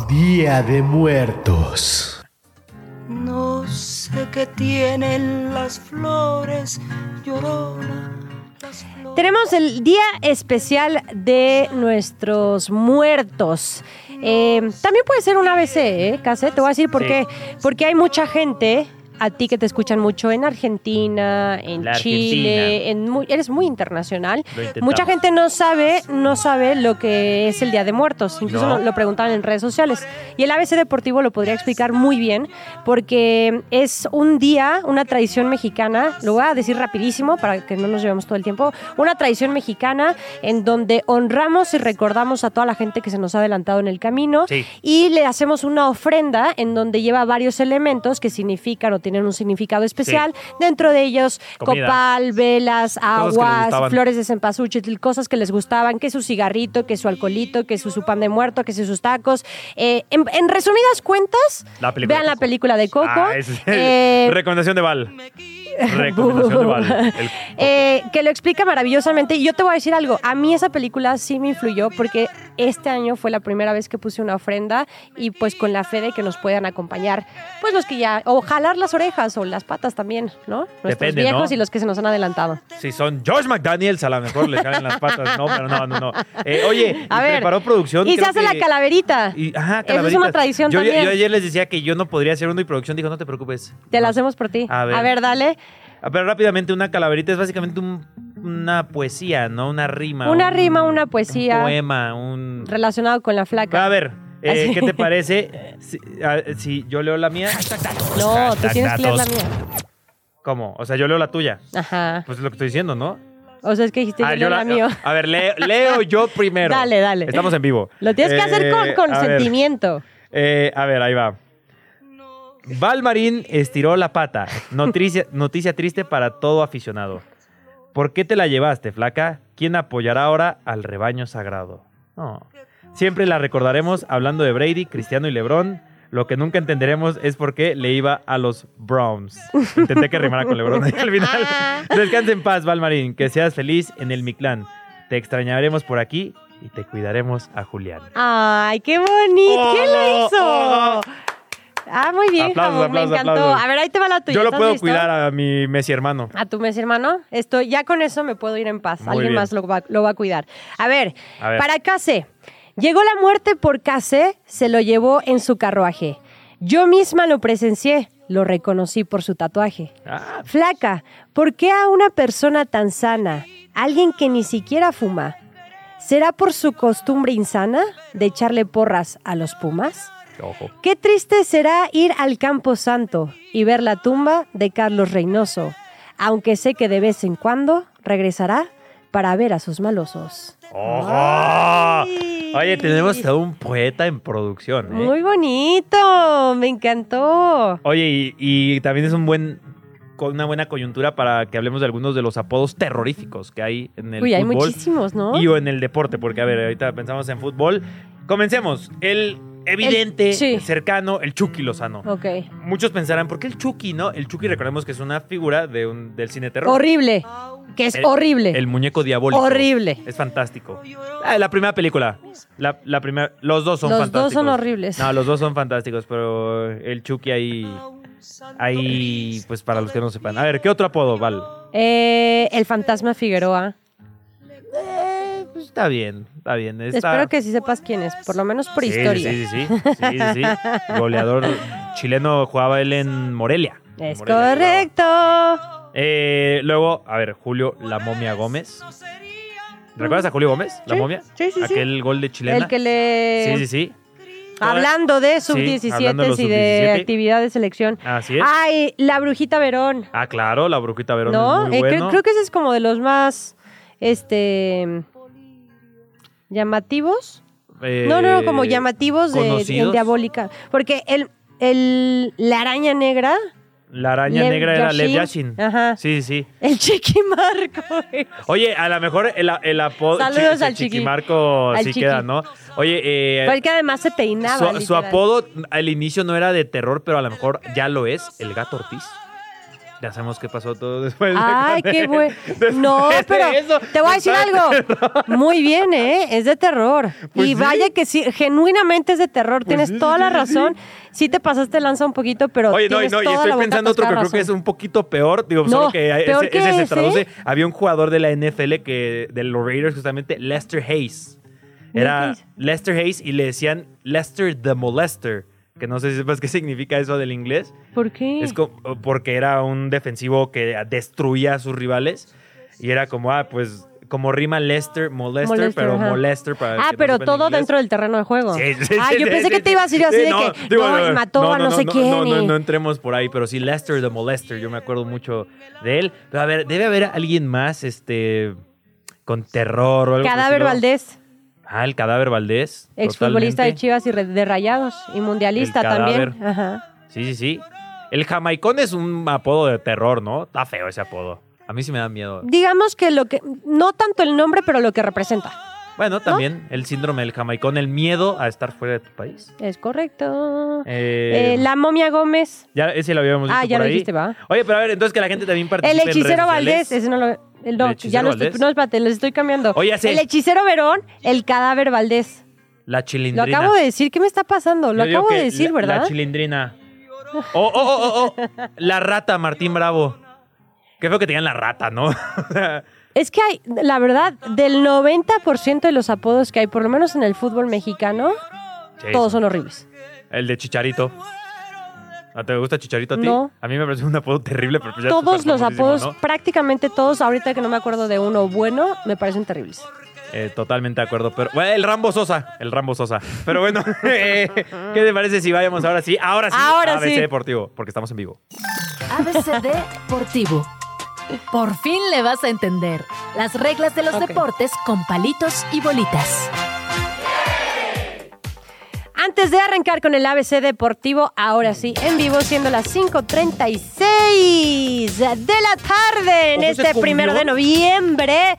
Día de Muertos. No sé qué tienen las flores, llorona. Tenemos el día especial de nuestros muertos. Eh, también puede ser un ABC, ¿eh, Case? Te voy a decir por Sí. qué. Porque hay mucha gente, a ti que te escuchan mucho en Argentina, en La Chile, en muy- eres muy internacional. Mucha gente no sabe, no sabe lo que es el Día de Muertos. Incluso No. lo, lo preguntaban en redes sociales. Y el ABC Deportivo lo podría explicar muy bien porque es un día, una tradición mexicana, lo voy a decir rapidísimo para que no nos llevemos todo el tiempo, una tradición mexicana en donde honramos y recordamos a toda la gente que se nos ha adelantado en el camino Sí. y le hacemos una ofrenda en donde lleva varios elementos que significan o tienen un significado especial. Dentro de ellos, Comida. copal, velas, aguas, flores de cempasúchil, cosas que les gustaban, que su cigarrito, que su alcoholito, que su, su pan de muerto, que sus tacos. Eh, en, en resumidas cuentas, La vean la película de Coco. Ah, es- Eh, Recomendación de Val. Recomendación de Val. El- Eh, que lo explica maravillosamente. Y yo te voy a decir algo, a mí esa película sí me influyó porque este año fue la primera vez que puse una ofrenda y pues con la fe de que nos puedan acompañar, pues los que ya, o jalar las orejas o las patas también, ¿no? Nuestros Depende, viejos ¿no? y los que se nos han adelantado. Si son Josh McDaniels, a lo mejor le caen las patas. No, pero no, no, no. Eh, oye, A ver, preparó producción. Y se hace que- la calaverita. y- ajá, Esa es una tradición yo, también. Yo ayer les decía que yo no podría hacer uno y producción dijo, no te preocupes. Te la No. hacemos por ti. A ver. dale. Ah, Pero rápidamente, una calaverita es básicamente un- una poesía, ¿no? Una rima. Una un- rima, una poesía. Un poema, un... Relacionado con la flaca. A ver, eh. ¿qué te parece si, si yo leo la mía? No, tú tienes que leer la mía. ¿Cómo? O sea, yo leo la tuya. Ajá. Pues es lo que estoy diciendo, ¿no? O sea, es que dijiste Ah, yo leo la mía. A ver, leo, leo yo primero. Dale, dale. Estamos en vivo. Lo tienes que hacer con, Eh, con a ver, sentimiento. eh, a ver, ahí va. Valmarín estiró la pata. Noticia, noticia triste para todo aficionado. ¿Por qué te la llevaste, flaca? ¿Quién apoyará ahora al rebaño sagrado? No. Siempre la recordaremos hablando de Brady, Cristiano y LeBron. Lo que nunca entenderemos es por qué le iba a los Browns. Intenté que rimara con LeBron ahí al final. Descansa en paz, Valmarín. Que seas feliz en el Mictlán. Te extrañaremos por aquí y te cuidaremos a Julián. Ay, qué bonito. ¿Quién lo Oh, hizo? oh. Ah, muy bien, Aplausos, me encantó. aplausos. A ver, ahí te va la tuya. Yo lo ¿Estás puedo listo? cuidar a mi Messi hermano. A tu mes, hermano. Esto, ya con eso me puedo ir en paz. Muy Alguien bien. más lo va, lo va a cuidar. A ver, A ver. para Case. Llegó la muerte por Case, se lo llevó en su carruaje. Yo misma lo presencié, lo reconocí por su tatuaje. Ah, Flaca, ¿por qué a una persona tan sana, alguien que ni siquiera fuma, será por su costumbre insana de echarle porras a los pumas? Ojo. Qué triste será ir al Campo Santo y ver la tumba de Carlos Reynoso, aunque sé que de vez en cuando regresará para ver a sus malosos. ¡Ojo! Oye, tenemos a un poeta en producción. ¿eh? Muy bonito, me encantó. Oye, y, y también es un buen con una buena coyuntura para que hablemos de algunos de los apodos terroríficos que hay en el Uy, hay muchísimos, ¿no? y o en el deporte, porque a ver, ahorita pensamos en fútbol. Comencemos. El evidente, El- sí. cercano, el Chucky Lozano. Ok. Muchos pensarán, ¿por qué el Chucky, no? El Chucky, recordemos que es una figura de un, del cine terror. Horrible. Que es El- horrible. El muñeco diabólico. Horrible. Es fantástico. Ah, la primera película. La, la primera, los dos son Los fantásticos. dos son horribles. No, los dos son fantásticos, pero el Chucky ahí. Ahí, pues para los que no sepan. A ver, ¿qué otro apodo, Val? Eh, el fantasma Figueroa. Eh, pues está bien, está bien. Está... Espero que sí sepas quién es, por lo menos por Sí, historia. Sí, sí, sí. sí, sí, sí. Goleador chileno jugaba él en Morelia. En Es Morelia correcto. Eh, luego, a ver, Julio La Momia Gómez. ¿Recuerdas a Julio Gómez? La momia. sí, sí, sí. Aquel gol de chilena. El que le... Sí, sí, sí. Hablando de Sí, sub-17 hablando de los y de sub-17. actividad de selección. Así es. Ay, la brujita Verón. Ah, claro, la brujita Verón ¿No? es muy Eh, creo- creo, que ese es como de los más este llamativos. Eh, no, no, no, como llamativos de, Diabólica. Porque el, el, la araña negra, La araña Lev negra era Lev Yashin. Ajá. Sí, sí. el Chiqui Marco. Oye, a lo mejor el, el apodo Saludos Chi- al Chiqui. Chiquimarco sí Chiqui. queda, ¿no? Oye, eh, Porque además se peinaba. su, apodo al inicio no era de terror, pero a lo mejor ya lo es, el gato Ortiz. Ya sabemos qué pasó todo después. de- Ay, qué bueno. No, pero eso. te voy a decir algo. Muy bien, ¿eh? Es de terror. Pues y sí. vaya que sí, genuinamente es de terror. Tienes sí, sí, toda la razón. Sí. te pasaste lanza un poquito, pero Oye, no, tienes no, y estoy pensando otro que creo que es un poquito peor. Digo, No, solo que ¿peor ese, se traduce. Había un jugador de la NFL que de los Raiders, justamente, Lester Hayes. Era. Lester Hayes y le decían Lester the Molester. Que no sé si sepas qué significa eso del inglés. ¿Por qué? Es porque era un defensivo que destruía a sus rivales. Y era como, ah, pues, como rima Lester, Molester, Molester, pero ajá. Molester para el Ah, no pero todo dentro del terreno de juego. Sí, sí, ah, sí, yo pensé que te ibas a ir así Sí, de no, que digo, no, y mató no, a no, sé no, quién. No, no, no entremos por ahí, pero sí, Lester the Molester, yo me acuerdo mucho de él. Pero a ver, debe haber alguien más, este, con terror o algo Cadáver. Valdés, Ah, el Cadáver Valdés. exfutbolista de. Chivas y de Rayados y mundialista El también. Ajá. Sí, sí, sí. El jamaicón es un apodo de terror, ¿no? Está feo ese apodo. A mí sí me da miedo. Digamos que lo que no tanto el nombre, pero lo que representa. Bueno, también el síndrome del jamaicón, el miedo a estar fuera de tu país. Es correcto. Eh, Eh, la momia Gómez. Ya, ese lo habíamos dicho Ah, ya por lo ahí. dijiste, va. Oye, pero a ver, entonces que la gente también participe El en hechicero sociales. Valdés, ese no lo. el- no, ¿El ya lo estoy, no, espérate, los estoy cambiando. Oye, sé. El hechicero Verón, el cadáver Valdés. La Lo chilindrina. acabo de decir, ¿qué me está pasando? Lo acabo de decir, la- ¿verdad? La chilindrina. Oh, oh, oh, oh, oh. La rata, Martín Bravo. Qué feo que tengan la rata, ¿no? Es que hay, la verdad, del 90% de los apodos que hay, por lo menos en el fútbol mexicano, Sí, todos son horribles. El de Chicharito. ¿Ah, ¿Te gusta Chicharito a ti? No. A mí me parece un apodo terrible, pero pues ya Todos los apodos, ¿no? prácticamente todos, ahorita que no me acuerdo de uno bueno, me parecen terribles. Eh, totalmente de acuerdo. Pero bueno, el Rambo Sosa. El Rambo Sosa. Pero bueno, eh, ¿qué te parece si vayamos ahora sí? Ahora sí. Ahora ABC sí. Deportivo, porque estamos en vivo. ABCD Deportivo. Por fin le vas a entender las reglas de los deportes con palitos y bolitas. Antes de arrancar con el ABC Deportivo, ahora sí, en vivo, siendo las 5.36 de la tarde en ¿Cómo se este primero de noviembre.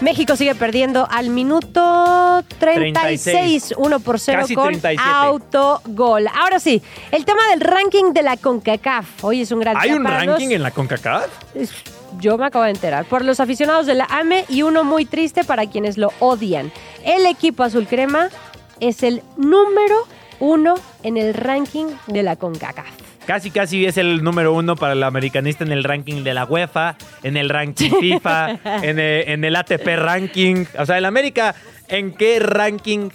México sigue perdiendo al minuto 36, 1 por 0 Casi con 37. autogol. Ahora sí, el tema del ranking de la CONCACAF. Hoy es un gran ¿Hay día un para ranking los- en la CONCACAF? Yo me acabo de enterar. Por los aficionados de la AME y uno muy triste para quienes lo odian. El equipo azul crema es el número uno en el ranking de la CONCACAF. Casi, casi es el número uno para el americanista en el ranking de la UEFA, en el ranking FIFA, en, el, en el ATP ranking. O sea, el América, ¿en qué ranking?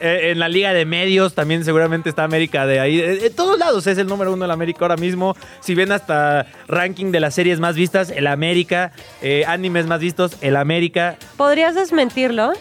Eh, en la liga de medios también seguramente está América de ahí. Eh, En todos lados es el número uno el América ahora mismo. Si ven hasta ranking de las series más vistas, el América. Eh, animes más vistos, el América. ¿Podrías desmentirlo?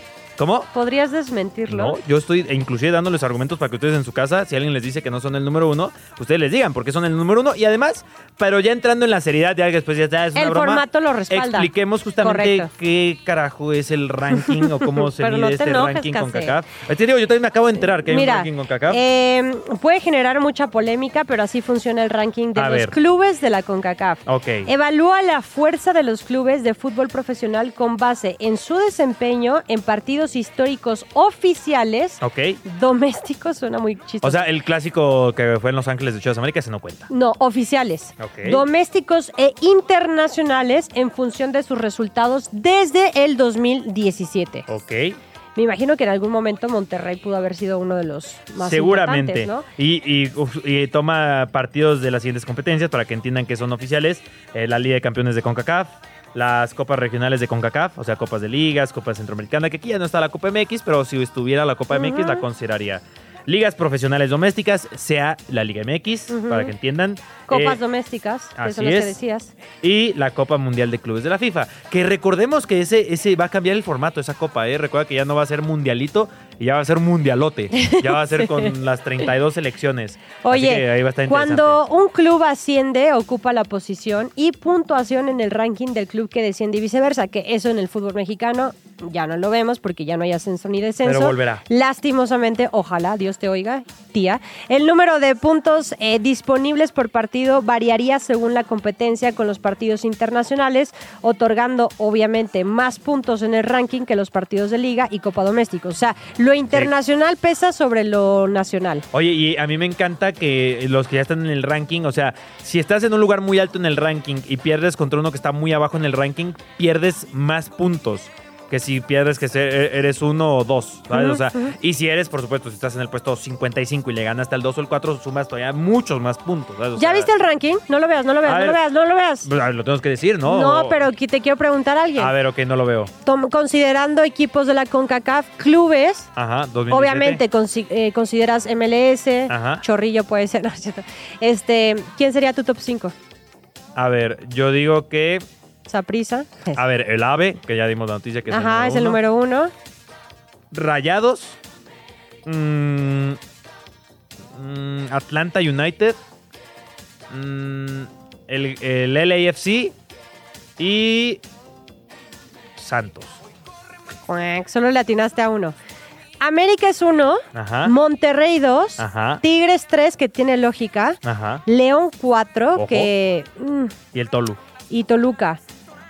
¿Cómo? ¿Podrías desmentirlo? No, yo estoy inclusive dándoles argumentos para que ustedes en su casa, si alguien les dice que no son el número uno, ustedes les digan porque son el número uno. Y además, pero ya entrando en la seriedad, ya que después ya está, es una El broma, formato lo respalda. Expliquemos justamente Correcto. qué carajo es el ranking o cómo se mide no te este enojes, ranking con. CACAF. Te digo, yo también me acabo de enterar que hay Mira, un ranking con CACAF. eh, puede generar mucha polémica, pero así funciona el ranking de A los ver. clubes de la CONCACAF. ok. Evalúa la fuerza de los clubes de fútbol profesional con base en su desempeño en partidos históricos oficiales Ok. domésticos, suena muy chistoso. O sea, el clásico que fue en Los Ángeles de Chivas América, ese no cuenta. no, oficiales. Ok. Domésticos e internacionales en función de sus resultados desde el 2017. Ok. Me imagino que en algún momento Monterrey pudo haber sido uno de los más Seguramente. importantes, ¿no? y, y- uf, y toma partidos de las siguientes competencias para que entiendan que son oficiales. Eh, la Liga de Campeones de CONCACAF, las copas regionales de CONCACAF, o sea, copas de ligas, copas centroamericana, que aquí ya no está la Copa MX, pero si estuviera la Copa MX la consideraría. Ligas profesionales domésticas, sea la Liga MX, para que entiendan. Copas Eh, domésticas, que así son las que es. decías. y la Copa Mundial de Clubes de la FIFA. Que recordemos que ese, ese va a cambiar el formato, esa copa, ¿eh? Recuerda que ya no va a ser mundialito y ya va a ser mundialote. Ya va a ser con las 32 selecciones. Que ahí va a estar Oye, cuando un club asciende, ocupa la posición y puntuación en el ranking del club que desciende y viceversa, que eso en el fútbol mexicano ya no lo vemos porque ya no hay ascenso ni descenso. Pero volverá. Lastimosamente, ojalá, Dios te oiga, tía. El número de puntos eh, disponibles por partido variaría según la competencia con los partidos internacionales, otorgando obviamente más puntos en el ranking que los partidos de liga y Copa Doméstico. O sea, lo internacional pesa sobre lo nacional. Oye, y a mí me encanta que los que ya están en el ranking, o sea, si estás en un lugar muy alto en el ranking y pierdes contra uno que está muy abajo en el ranking, pierdes más puntos que si pierdes que ser- eres uno o dos, ¿sabes? O sea, y si eres, por supuesto, si estás en el puesto 55 y le ganas hasta el 2 o el 4, sumas todavía muchos más puntos, ¿sabes? O ¿Ya sea, viste el ranking? No lo veas, no lo veas, no lo veas, no lo veas. pues, lo tenemos que decir, ¿no? No, pero te quiero preguntar a alguien. A ver, ok, no lo veo. Tom- considerando equipos de la CONCACAF, clubes, Ajá, 2017. obviamente eh, consideras MLS, Ajá. Chorrillo puede ser, no. Este, ¿quién sería tu top 5? A ver, yo digo que. Saprisa. A ver, el AVE, que ya dimos la noticia que es Ajá, es el el número uno. número uno. Rayados. mm, mm, Atlanta United. mm, el, el LAFC. Y. Santos. Solo le atinaste a uno. América es uno, Ajá. Monterrey dos, Ajá. Tigres tres, que tiene lógica, Ajá. León cuatro, Ojo. que... mm, Y el Tolu. y Toluca.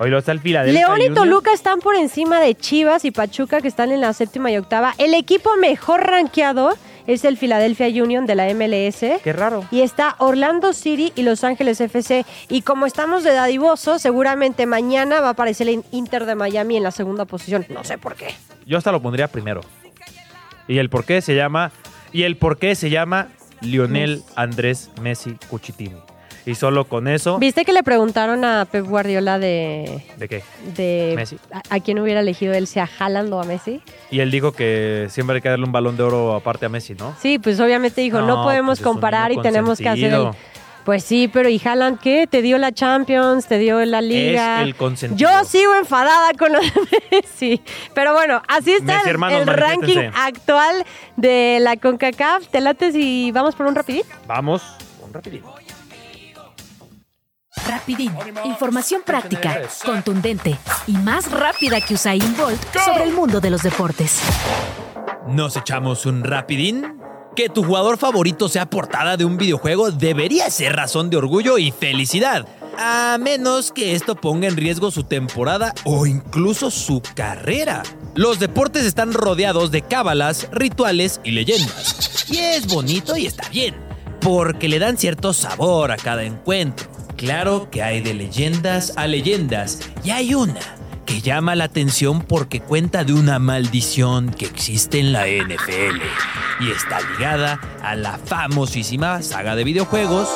Hoy lo está el León y. Toluca están por encima de Chivas y Pachuca, que están en la séptima y octava. El equipo mejor rankeado es el Philadelphia Union de la MLS. Qué raro. Y está Orlando City y Los Ángeles FC. Y como estamos de dadivoso, seguramente mañana va a aparecer el Inter de Miami en la segunda posición. No sé por qué. Yo hasta lo pondría primero. Y el por qué se llama. Y el por qué se llama Lionel Andrés Messi Cuchitini. Y solo con eso. ¿Viste que le preguntaron a Pep Guardiola de, ¿De qué? de Messi. a, a quién hubiera elegido él, si a Haaland o a Messi? Y él dijo que siempre hay que darle un balón de oro aparte a Messi, ¿no? Sí, pues obviamente dijo, no, No, podemos pues comparar y tenemos que hacer el... Pues sí, pero ¿y Haaland qué? Te dio la Champions, te dio la Liga. Es el consentido. Yo sigo enfadada con lo de Messi. Pero bueno, así está Messi, el, hermano, el ranking actual de la CONCACAF. ¿Te lates y vamos por un rapidito? Vamos, un rapidito. Rapidín. Información práctica, contundente y más rápida que Usain Bolt sobre el mundo de los deportes. ¿Nos echamos un rapidín? Que tu jugador favorito sea portada de un videojuego debería ser razón de orgullo y felicidad. A menos que esto ponga en riesgo su temporada o incluso su carrera. Los deportes están rodeados de cábalas, rituales y leyendas. Y es bonito y está bien, porque le dan cierto sabor a cada encuentro. Claro que hay de leyendas a leyendas, y hay una que llama la atención porque cuenta de una maldición que existe en la NFL y está ligada a la famosísima saga de videojuegos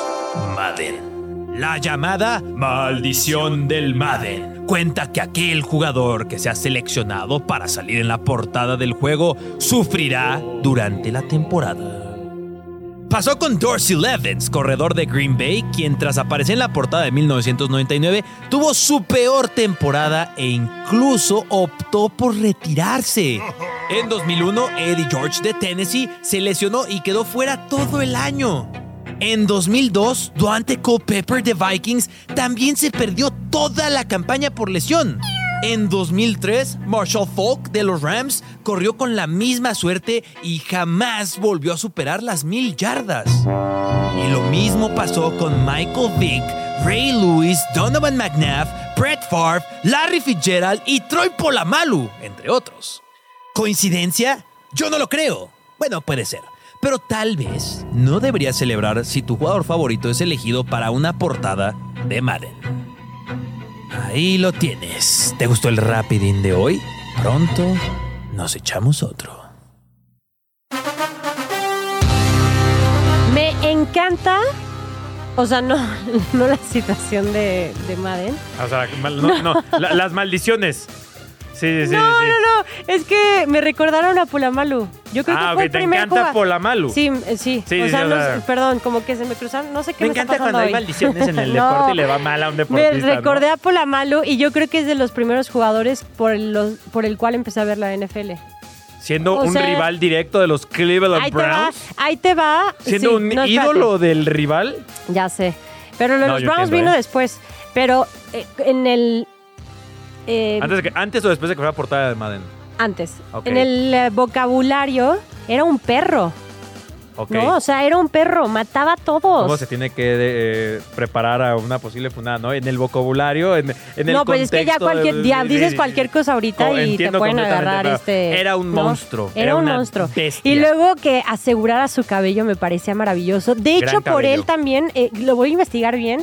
Madden. La llamada Maldición del Madden cuenta que aquel jugador que sea seleccionado para salir en la portada del juego sufrirá durante la temporada. Pasó con Dorsey Levens, corredor de Green Bay, quien tras aparecer en la portada de 1999 tuvo su peor temporada e incluso optó por retirarse. En 2001, Eddie George de Tennessee se lesionó y quedó fuera todo el año. En 2002, Duante Culpepper de Vikings también se perdió toda la campaña por lesión. En 2003, Marshall Falk de los Rams corrió con la misma suerte y jamás volvió a superar las mil yardas. Y lo mismo pasó con Michael Vick, Ray Lewis, Donovan McNabb, Brett Favre, Larry Fitzgerald y Troy Polamalu, entre otros. ¿Coincidencia? Yo no lo creo. Bueno, puede ser. Pero tal vez no deberías celebrar si tu jugador favorito es elegido para una portada de Madden. Ahí lo tienes. ¿Te gustó el rapidín de hoy? Pronto nos echamos otro. Me encanta, o sea, no, no la situación de, de Madden. O sea, mal- no, no, la- las maldiciones. Sí, sí, sí. no, sí. no, no, es que me recordaron a Pulamalu. Yo creo Ah, que fue ok, el te primer encanta jugador- Polamalu. Sí, eh, sí. Sí, o sea, no perdón, como que se me cruzaron, no sé qué Me me, está encanta pasando cuando hay hoy. maldiciones en el No, deporte y le va mal a un Me deportista. ¿no? recordé a Polamalu y yo creo que es de los primeros jugadores por, los, por el cual empecé a ver la NFL. Siendo o un sea, rival directo de los Cleveland Ahí te va, Browns. ahí te va. Siendo Sí, un no, ídolo del rival. Ya sé. Pero lo de No, los yo Browns entiendo, vino ¿eh? después. Pero eh, en el. Eh, Antes, de que, antes o después de que fuera portada de Madden. antes. En el eh, vocabulario era un perro. ¿No? O sea, era un perro. Mataba a todos. ¿Cómo se tiene que eh, preparar a una posible funada, no? En el vocabulario, en, en el no, pues es que ya cualquier sí, dices cualquier cosa ahorita Oh, y te pueden agarrar este. Era un ¿no? monstruo. Era, un monstruo. bestia. Y luego que asegurara su cabello me parecía maravilloso. De hecho, por él también, eh, lo voy a investigar bien.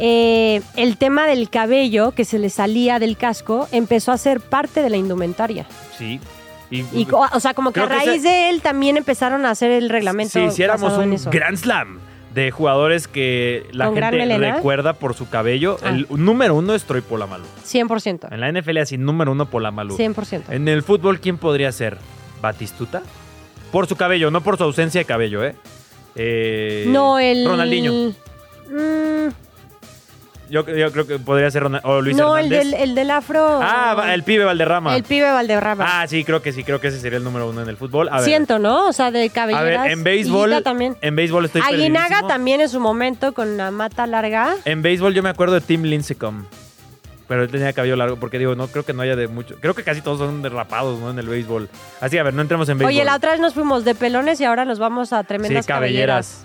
Eh, el tema del cabello que se le salía del casco empezó a ser parte de la indumentaria. Sí. Y, o sea, como que a que raíz ese- de él también empezaron a hacer el reglamento. si hiciéramos un. Grand Slam de jugadores que la ¿Con gran gente recuerda por su cabello, Ah. el número uno es Troy Polamalu. 100%. En la NFL así, número uno Polamalu. 100%. En el fútbol, ¿quién podría ser? ¿Batistuta? Por su cabello, no por su ausencia de cabello, ¿eh? Eh, no, el. Ronaldinho. Mm, Yo, yo creo que podría ser o Luis no, el del, el del afro. Ah, el pibe Valderrama. El pibe Valderrama. Ah, sí, creo que sí, creo que ese sería el número uno en el fútbol. A ver, Siento, ¿no? O sea, de a cabelleras. ver en béisbol, también. en béisbol estoy Aguinaga también en su momento con la mata larga. En béisbol yo me acuerdo de Tim Lincecum. Pero él tenía cabello largo, porque digo, no creo que no haya de mucho. Creo que casi todos son derrapados, ¿no? En el béisbol. Así, a ver, no entremos en béisbol. Oye, la otra vez nos fuimos de pelones y ahora nos vamos a Sí, tremendas cabelleras.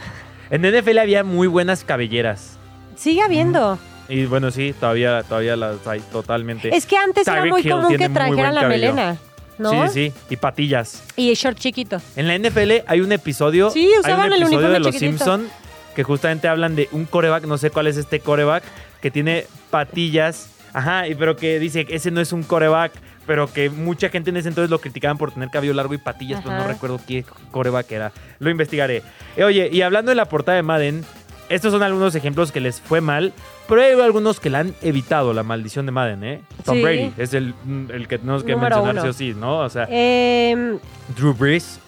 En NFL había muy buenas cabelleras. Sigue habiendo. Y bueno, sí, todavía, todavía las hay totalmente. Es que antes era Tyreek muy Hill común tiene que muy trajeran buen la cabello. melena, ¿no? Sí, sí, sí. Y patillas. Y short chiquito. En la NFL hay un episodio, Sí, hay usaban un el episodio uniforme de los chiquitito. Simpson que justamente hablan de un coreback, no sé cuál es este coreback, que tiene patillas, ajá, y pero que dice que ese no es un coreback, pero que mucha gente en ese entonces lo criticaban por tener cabello largo y patillas, pero no recuerdo qué coreback era. Lo investigaré. Eh, oye, y hablando de la portada de Madden, estos son algunos ejemplos que les fue mal, pero hay algunos que la han evitado la maldición de Madden, ¿eh? Tom Sí. Brady es el, el que tenemos que Número mencionar uno. sí o sí, ¿no? O sea, Em, Drew Brees.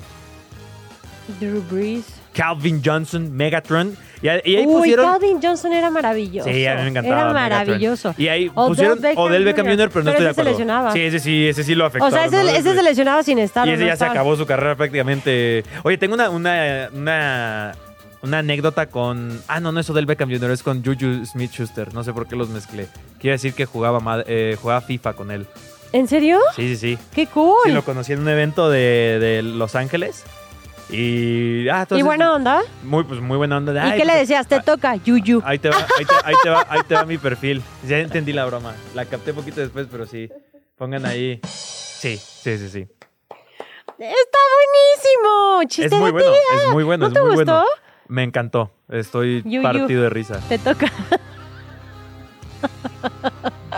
Drew Brees. Calvin Johnson, Megatron. Y, ahí- y ahí Uy, pusieron. Calvin Johnson era maravilloso. Sí, a mí me encantaba. Era Megatron. maravilloso. Y ahí Odell pusieron Beckham Odell Beckham Jr., pero no pero estoy de ese se acuerdo. lesionaba. Sí, ese sí, ese sí lo afectó. O sea, ese, ¿no? ese se lesionaba sin estar. Y ese No ya se acabó su carrera prácticamente. Oye, tengo una, una, una, una anécdota con. Ah, no, no es Odell Beckham Jr., es con Juju Smith Schuster. No sé por qué los mezclé. Quiere decir que jugaba, eh, jugaba FIFA con él. ¿En serio? Sí, sí, sí. ¡Qué cool! Sí, lo conocí en un evento de, de Los Ángeles. Y. Ah, ¿Y entonces, buena onda? Muy, pues, muy buena onda. de, ¿Y "Ay, qué le pues, decías? Te ah, toca, Yuyu. Ahí te, va, ahí, te, ahí te va, ahí te va mi perfil. Ya entendí la broma. La capté poquito después, pero sí. Pongan ahí. Sí, sí, sí, sí. ¡Está buenísimo! ¡Chiste Es muy de bueno, tía! es muy bueno, ¿No es te muy gustó? bueno. Me encantó. Estoy Yu, yu. partido de risa. Te toca.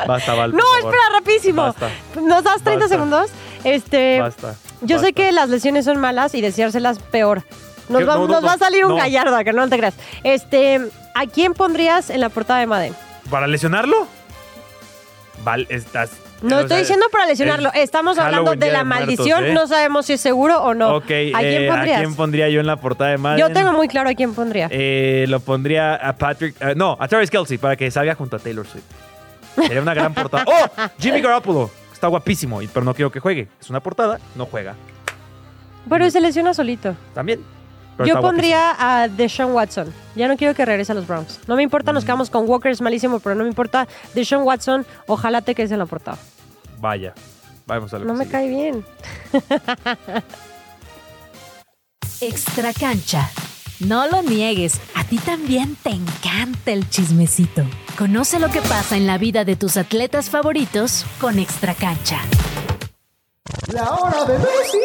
Basta, Val. No, por favor. espera, rapidísimo. Basta, ¿Nos das 30 Basta. segundos? Este, basta. yo sé que las lesiones son malas y deseárselas peor. Nos, va, No, no, nos no, va a salir un gallardo, que no te creas. Este, ¿a quién pondrías en la portada de Madden? ¿Para lesionarlo? Val, estás. No o estoy sea, diciendo para lesionarlo. es Estamos hablando Halloween, de la de Muertos, maldición. ¿eh? No sabemos si es seguro o no. Ok, ¿A quién eh, pondrías? ¿a quién pondría yo en la portada de Madden? Yo tengo muy claro a quién pondría. Eh, lo pondría a Patrick. eh, no, a Travis Kelsey para que salga junto a Taylor Swift. Sería una gran portada. ¡Oh! Jimmy Garoppolo. Está guapísimo, pero no quiero que juegue. Es una portada, no juega. Pero se lesiona solito. También. Pero Yo pondría a Deshaun Watson. Ya no quiero que regrese a los Browns. No me importa, Mm. nos quedamos con Walker, es malísimo, pero no me importa. Deshaun Watson, ojalá te quedes en la portada. Vaya. Vamos a lo No que me sigue. cae bien. Extra cancha. No lo niegues, a ti también te encanta el chismecito. Conoce lo que pasa en la vida de tus atletas favoritos con Extra cancha. La hora de Messi.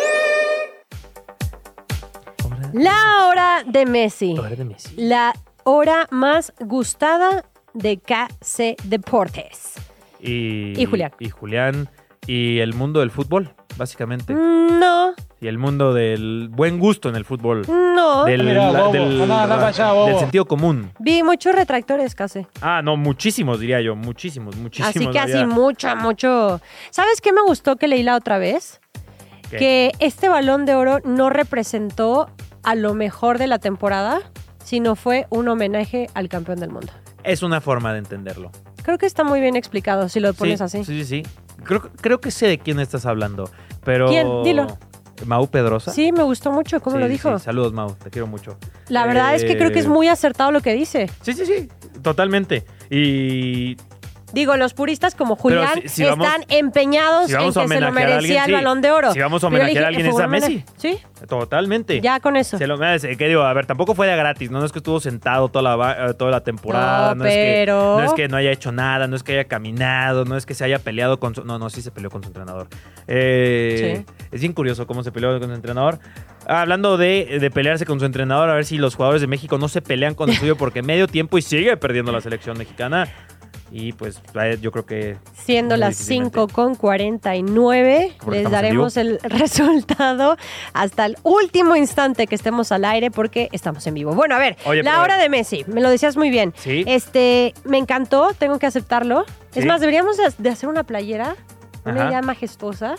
La hora de Messi. Hora de Messi. La hora más gustada de KC Deportes. Y, Y Julián. Y Julián. Y el mundo del fútbol, básicamente. Mm, No, Y el mundo del buen gusto en el fútbol. no. Del, Mira, la- del- allá, sentido común. Vi muchos retractores casi. Ah, no, muchísimos, diría yo. Muchísimos, muchísimos. Así que así mucho, mucho. ¿Sabes qué me gustó que leí la otra vez? ¿Qué? Que este balón de oro no representó a lo mejor de la temporada, sino fue un homenaje al campeón del mundo. Es una forma de entenderlo. Creo que está muy bien explicado si lo pones sí, así. Sí, sí, sí. Creo, creo que sé de quién estás hablando, pero... ¿Quién? Dilo. Mau Pedrosa. Sí, me gustó mucho cómo Sí, lo dijo. sí. Saludos, Mau. Te quiero mucho. La verdad es que creo que es Eh, muy acertado lo que dice. Sí, sí, sí. Totalmente. Y Digo, los puristas como Julián si- si vamos- están empeñados si en que se lo merecía alguien, el sí. balón de oro. Si vamos a homenajear a alguien, es a. Messi. Sí, totalmente. ya con eso. Se lo merece. ¿Qué digo? A ver, tampoco fue de gratis, ¿no? No es que estuvo sentado toda la, eh, toda la temporada. No, es que, no es que no haya hecho nada, no es que haya caminado, no es que se haya peleado con su... No, no, sí se peleó con su entrenador. Eh, Es bien curioso cómo se peleó con su entrenador. Ah, Hablando de, de pelearse con su entrenador, a ver si los jugadores de México no se pelean con el suyo porque medio tiempo y sigue perdiendo la selección mexicana. Y pues yo creo que Siendo las difícilmente. 5 con 49, Porque les daremos el resultado hasta el último instante que estemos al aire porque estamos en vivo. Bueno, a ver, Oye, la hora de Messi, me lo decías muy bien. Sí. Este, me encantó, tengo que aceptarlo. Es más, deberíamos de- de hacer una playera, una Ajá. idea majestuosa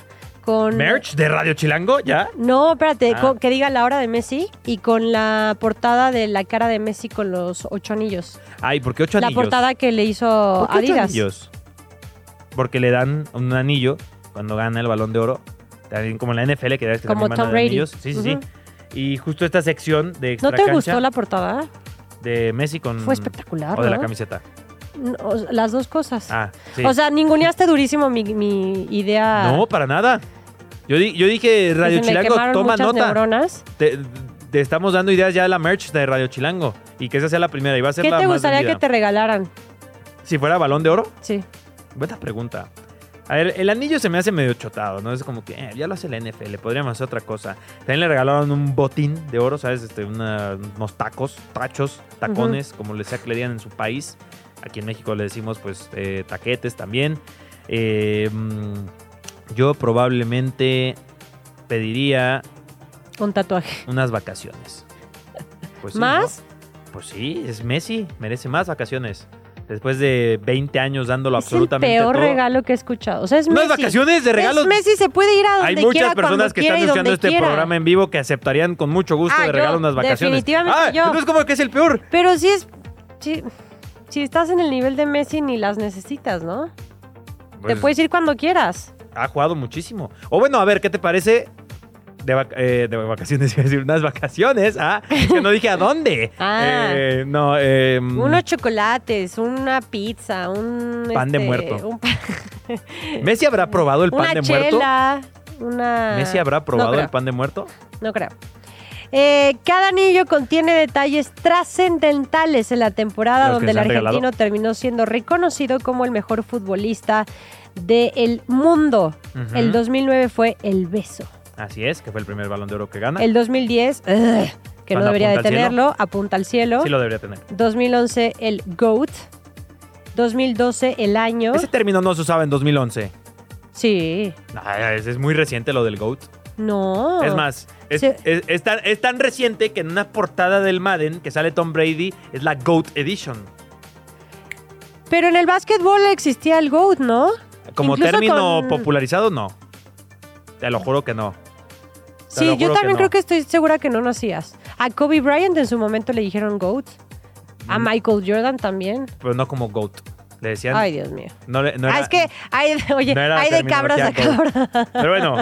con merch de Radio Chilango, ¿ya? No, espérate, Ah. con- que diga la hora de Messi y con la portada de la cara de Messi con los ocho anillos. Ay, ¿por qué ocho la anillos? portada que le hizo ¿Por qué ocho Adidas. anillos? Porque le dan un anillo cuando gana el balón de oro. También como en la NFL, que, que Como Tom Brady. anillos. Sí, sí, sí. Ujú. Y justo esta sección de ¿No extra te cancha gustó la portada? de Messi con. Fue espectacular, O de la ¿no? camiseta. Las dos cosas. Ah, sí. O sea, ninguneaste durísimo mi, mi idea. no, para nada. Yo, di- yo dije, Radio Chilango, toma nota. neuronas. Te, te estamos dando ideas ya de la merch de Radio Chilango. Y que esa sea la primera. Y va a ser ¿Qué la te más gustaría vendida. que te regalaran? Si fuera balón de oro, Sí. buena pregunta. A ver, el anillo se me hace medio chotado, ¿no? Es como que eh, ya lo hace la NFL, podríamos hacer otra cosa. También le regalaron un botín de oro, ¿sabes? Este, una- unos tacos, tachos, tacones, como le sea que le digan en su país. Aquí en México le decimos, pues, eh, taquetes también. Eh, mm, yo probablemente pediría Un tatuaje. unas vacaciones. Pues sí, ¿Más? ¿no? Pues sí, es Messi, merece más vacaciones. Después de 20 años dándolo Es el absolutamente peor todo. regalo que he escuchado. O sea, es ¿Unas Messi. vacaciones de regalos? Es Messi se puede ir a donde Hay quiera, muchas personas que están escuchando este quiera. programa en vivo que aceptarían con mucho gusto Ah, de regalar yo, unas vacaciones. definitivamente ah, yo. entonces como que es el peor. Pero si es... Si, si estás en el nivel de Messi ni las necesitas, ¿no? Te puedes ir cuando quieras. Ha jugado muchísimo. O bueno, a ver, ¿qué te parece? De, vac- eh, de vacaciones, iba a decir, unas vacaciones, ¿ah? Que no dije a dónde. Ah. Eh, no, eh, Unos chocolates, una pizza, un... Pan de este, muerto. un- ¿Messi habrá probado el pan una de muerto? una... ¿Messi habrá probado No el pan de muerto? No creo. Eh, cada anillo contiene detalles trascendentales en la temporada donde el argentino regalado. terminó siendo reconocido como el mejor futbolista del mundo. El 2009 fue el beso. Así es, que fue el primer balón de oro que gana. El 2010, ugh, que no debería de cielo. tenerlo, apunta al cielo. Sí lo debería tener. 2011 el GOAT. 2012 el año. Ese término no se usaba en 2011. Sí. Ah, es, es muy reciente lo del GOAT. No. Es más, es, Sí. es- es tan, es tan reciente que en una portada del Madden que sale Tom Brady es la GOAT Edition. Pero en el básquetbol existía el GOAT, ¿no? Como Incluso término con- popularizado, no. Te lo juro que no. Te Sí, lo yo también no. creo que estoy segura que no nacías. A Kobe Bryant en su momento le dijeron GOAT. A Mm. Michael Jordan también. Pero no como GOAT. Le decían. Ay, Dios mío. no, le- no ah, es que hay, oye, no hay de cabras a cabras. Pero bueno,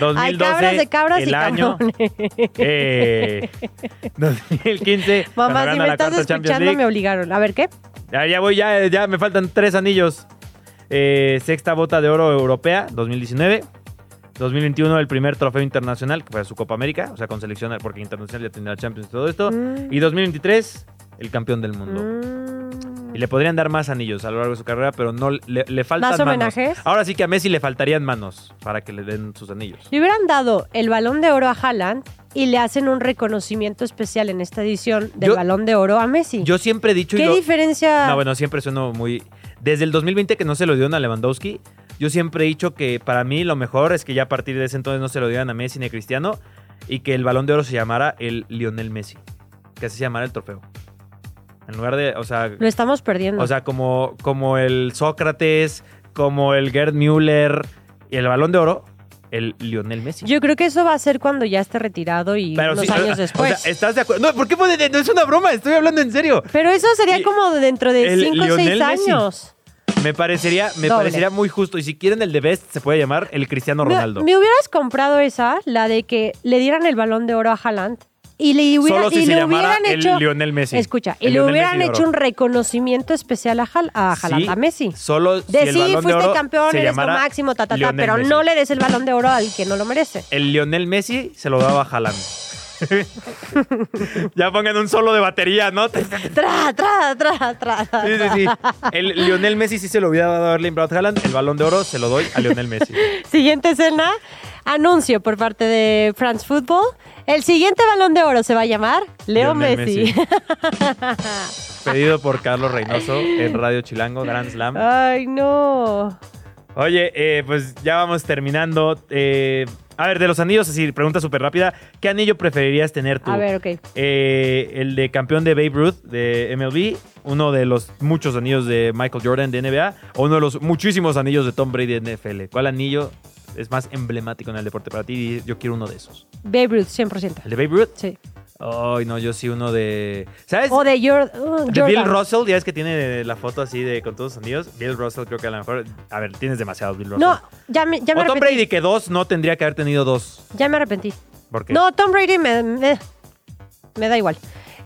2012. Hay cabras de cabras el y año. cabrones. eh, 2015. cuando Mamá, si me estás escuchando, me obligaron. A ver, ¿qué? Ya, ya voy, ya, ya me faltan tres anillos. Eh, sexta bota de oro europea, 2019. 2021 el primer trofeo internacional, que fue su Copa América, o sea, con selección, porque internacional ya tenía la Champions y todo esto. Mm. Y 2023, el campeón del mundo. Mm. Y le podrían dar más anillos a lo largo de su carrera, pero no le, le faltan ¿Más manos. homenajes? Ahora sí que a Messi le faltarían manos para que le den sus anillos. Le hubieran dado el balón de oro a Haaland y le hacen un reconocimiento especial en esta edición del Yo- balón de oro a Messi. Yo siempre he dicho... y ¿Qué lo- diferencia? No, bueno, siempre sueno muy... Desde el 2020 que no se lo dieron a Lewandowski, yo siempre he dicho que para mí lo mejor es que ya a partir de ese entonces no se lo dieran a Messi ni a Cristiano y que el Balón de Oro se llamara el Lionel Messi. Que así se llamara el trofeo. En lugar de, o sea, Lo estamos perdiendo. o sea como, como el Sócrates, como el Gerd Müller y el Balón de Oro, el Lionel Messi. Yo creo que eso va a ser cuando ya esté retirado y unos sí, años o sea, después. ¿estás de acuerdo? No, ¿por qué No es una broma, estoy hablando en serio. Pero eso sería Y- como dentro de el 5 o 6 Lionel Messi. años. Me parecería, me Doble. parecería muy justo. Y si quieren el de Best, se puede llamar el Cristiano Me, Ronaldo. me hubieras comprado esa, la de que le dieran el balón de oro a Haaland y le, hubiera- Solo si y se le llamara hubieran el hecho. Lionel Messi. Escucha, y le hubieran Messi hecho un reconocimiento especial a, Hal- a Haaland, Sí, a Messi. Solo si De el sí, de fuiste oro campeón, se eres lo máximo, ta, ta, ta, pero Messi. no le des el balón de oro al que no lo merece. El Lionel Messi se lo daba a Haaland. ya pongan un solo de batería, ¿no? sí, Tra, tra, tra, tra. sí, sí. El Lionel Messi sí se lo hubiera dado a Erling Braut Haaland. El balón de oro se lo doy a Lionel Messi. Siguiente escena, anuncio por parte de France Football. El siguiente balón de oro se va a llamar Leo Messi. Pedido por Carlos Reynoso en Radio Chilango, Grand Slam. Ay, no. Oye, eh, pues ya vamos terminando. Eh, a ver, de los anillos, así, pregunta súper rápida. ¿Qué anillo preferirías tener tú? A ver, ok. Eh, el de campeón de Babe Ruth de MLB, uno de los muchos anillos de Michael Jordan de NBA, o uno de los muchísimos anillos de Tom Brady de NFL. ¿Cuál anillo es más emblemático en el deporte para ti? Y Yo quiero uno de esos. Babe Ruth, 100%. ¿El de Babe Ruth? Sí. Ay, no, yo sí uno de... ¿Sabes? O de Jor- uh, De Bill. Russell, ya es que tiene la foto así de con todos sus anillos. Bill Russell creo que a lo mejor... A ver, tienes demasiados Bill Russell. No, ya me, ya me o Tom arrepentí. Brady, que dos no tendría que haber tenido dos. Ya me arrepentí. ¿Por qué? No, Tom Brady me, me, me da igual.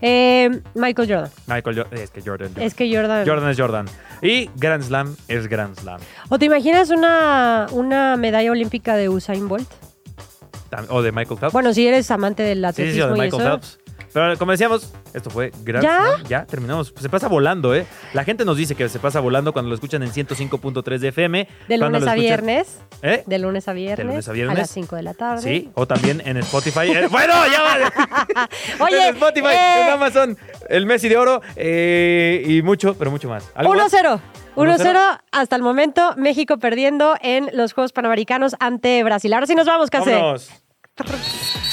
Eh, Michael Jordan. Michael Jordan. Es que Jordan. Jordan. Es que Jordan. Jordan es Jordan. Y Grand Slam es Grand Slam. ¿O te imaginas una, una medalla olímpica de Usain Bolt? O de Michael Phelps. Bueno, si eres amante del sí, sí, sí, atletismo de y Michael eso. Phelps. Pero como decíamos, esto fue Grand ¿Ya? Ya terminamos. Se pasa volando, ¿eh? La gente nos dice que se pasa volando cuando lo escuchan en 105.3 de FM. De lunes a viernes. ¿Eh? De lunes a viernes. lunes a viernes. las 5 de la tarde. Sí, o también en Spotify. Eh, bueno, ya va. Oye, en Spotify, eh, en Amazon, el Messi de Oro eh, y mucho, pero mucho más. ¿Algo más? 1-0. 1-0 1-0 hasta el momento. México perdiendo en los Juegos Panamericanos ante Brasil. Ahora sí nos vamos, Case.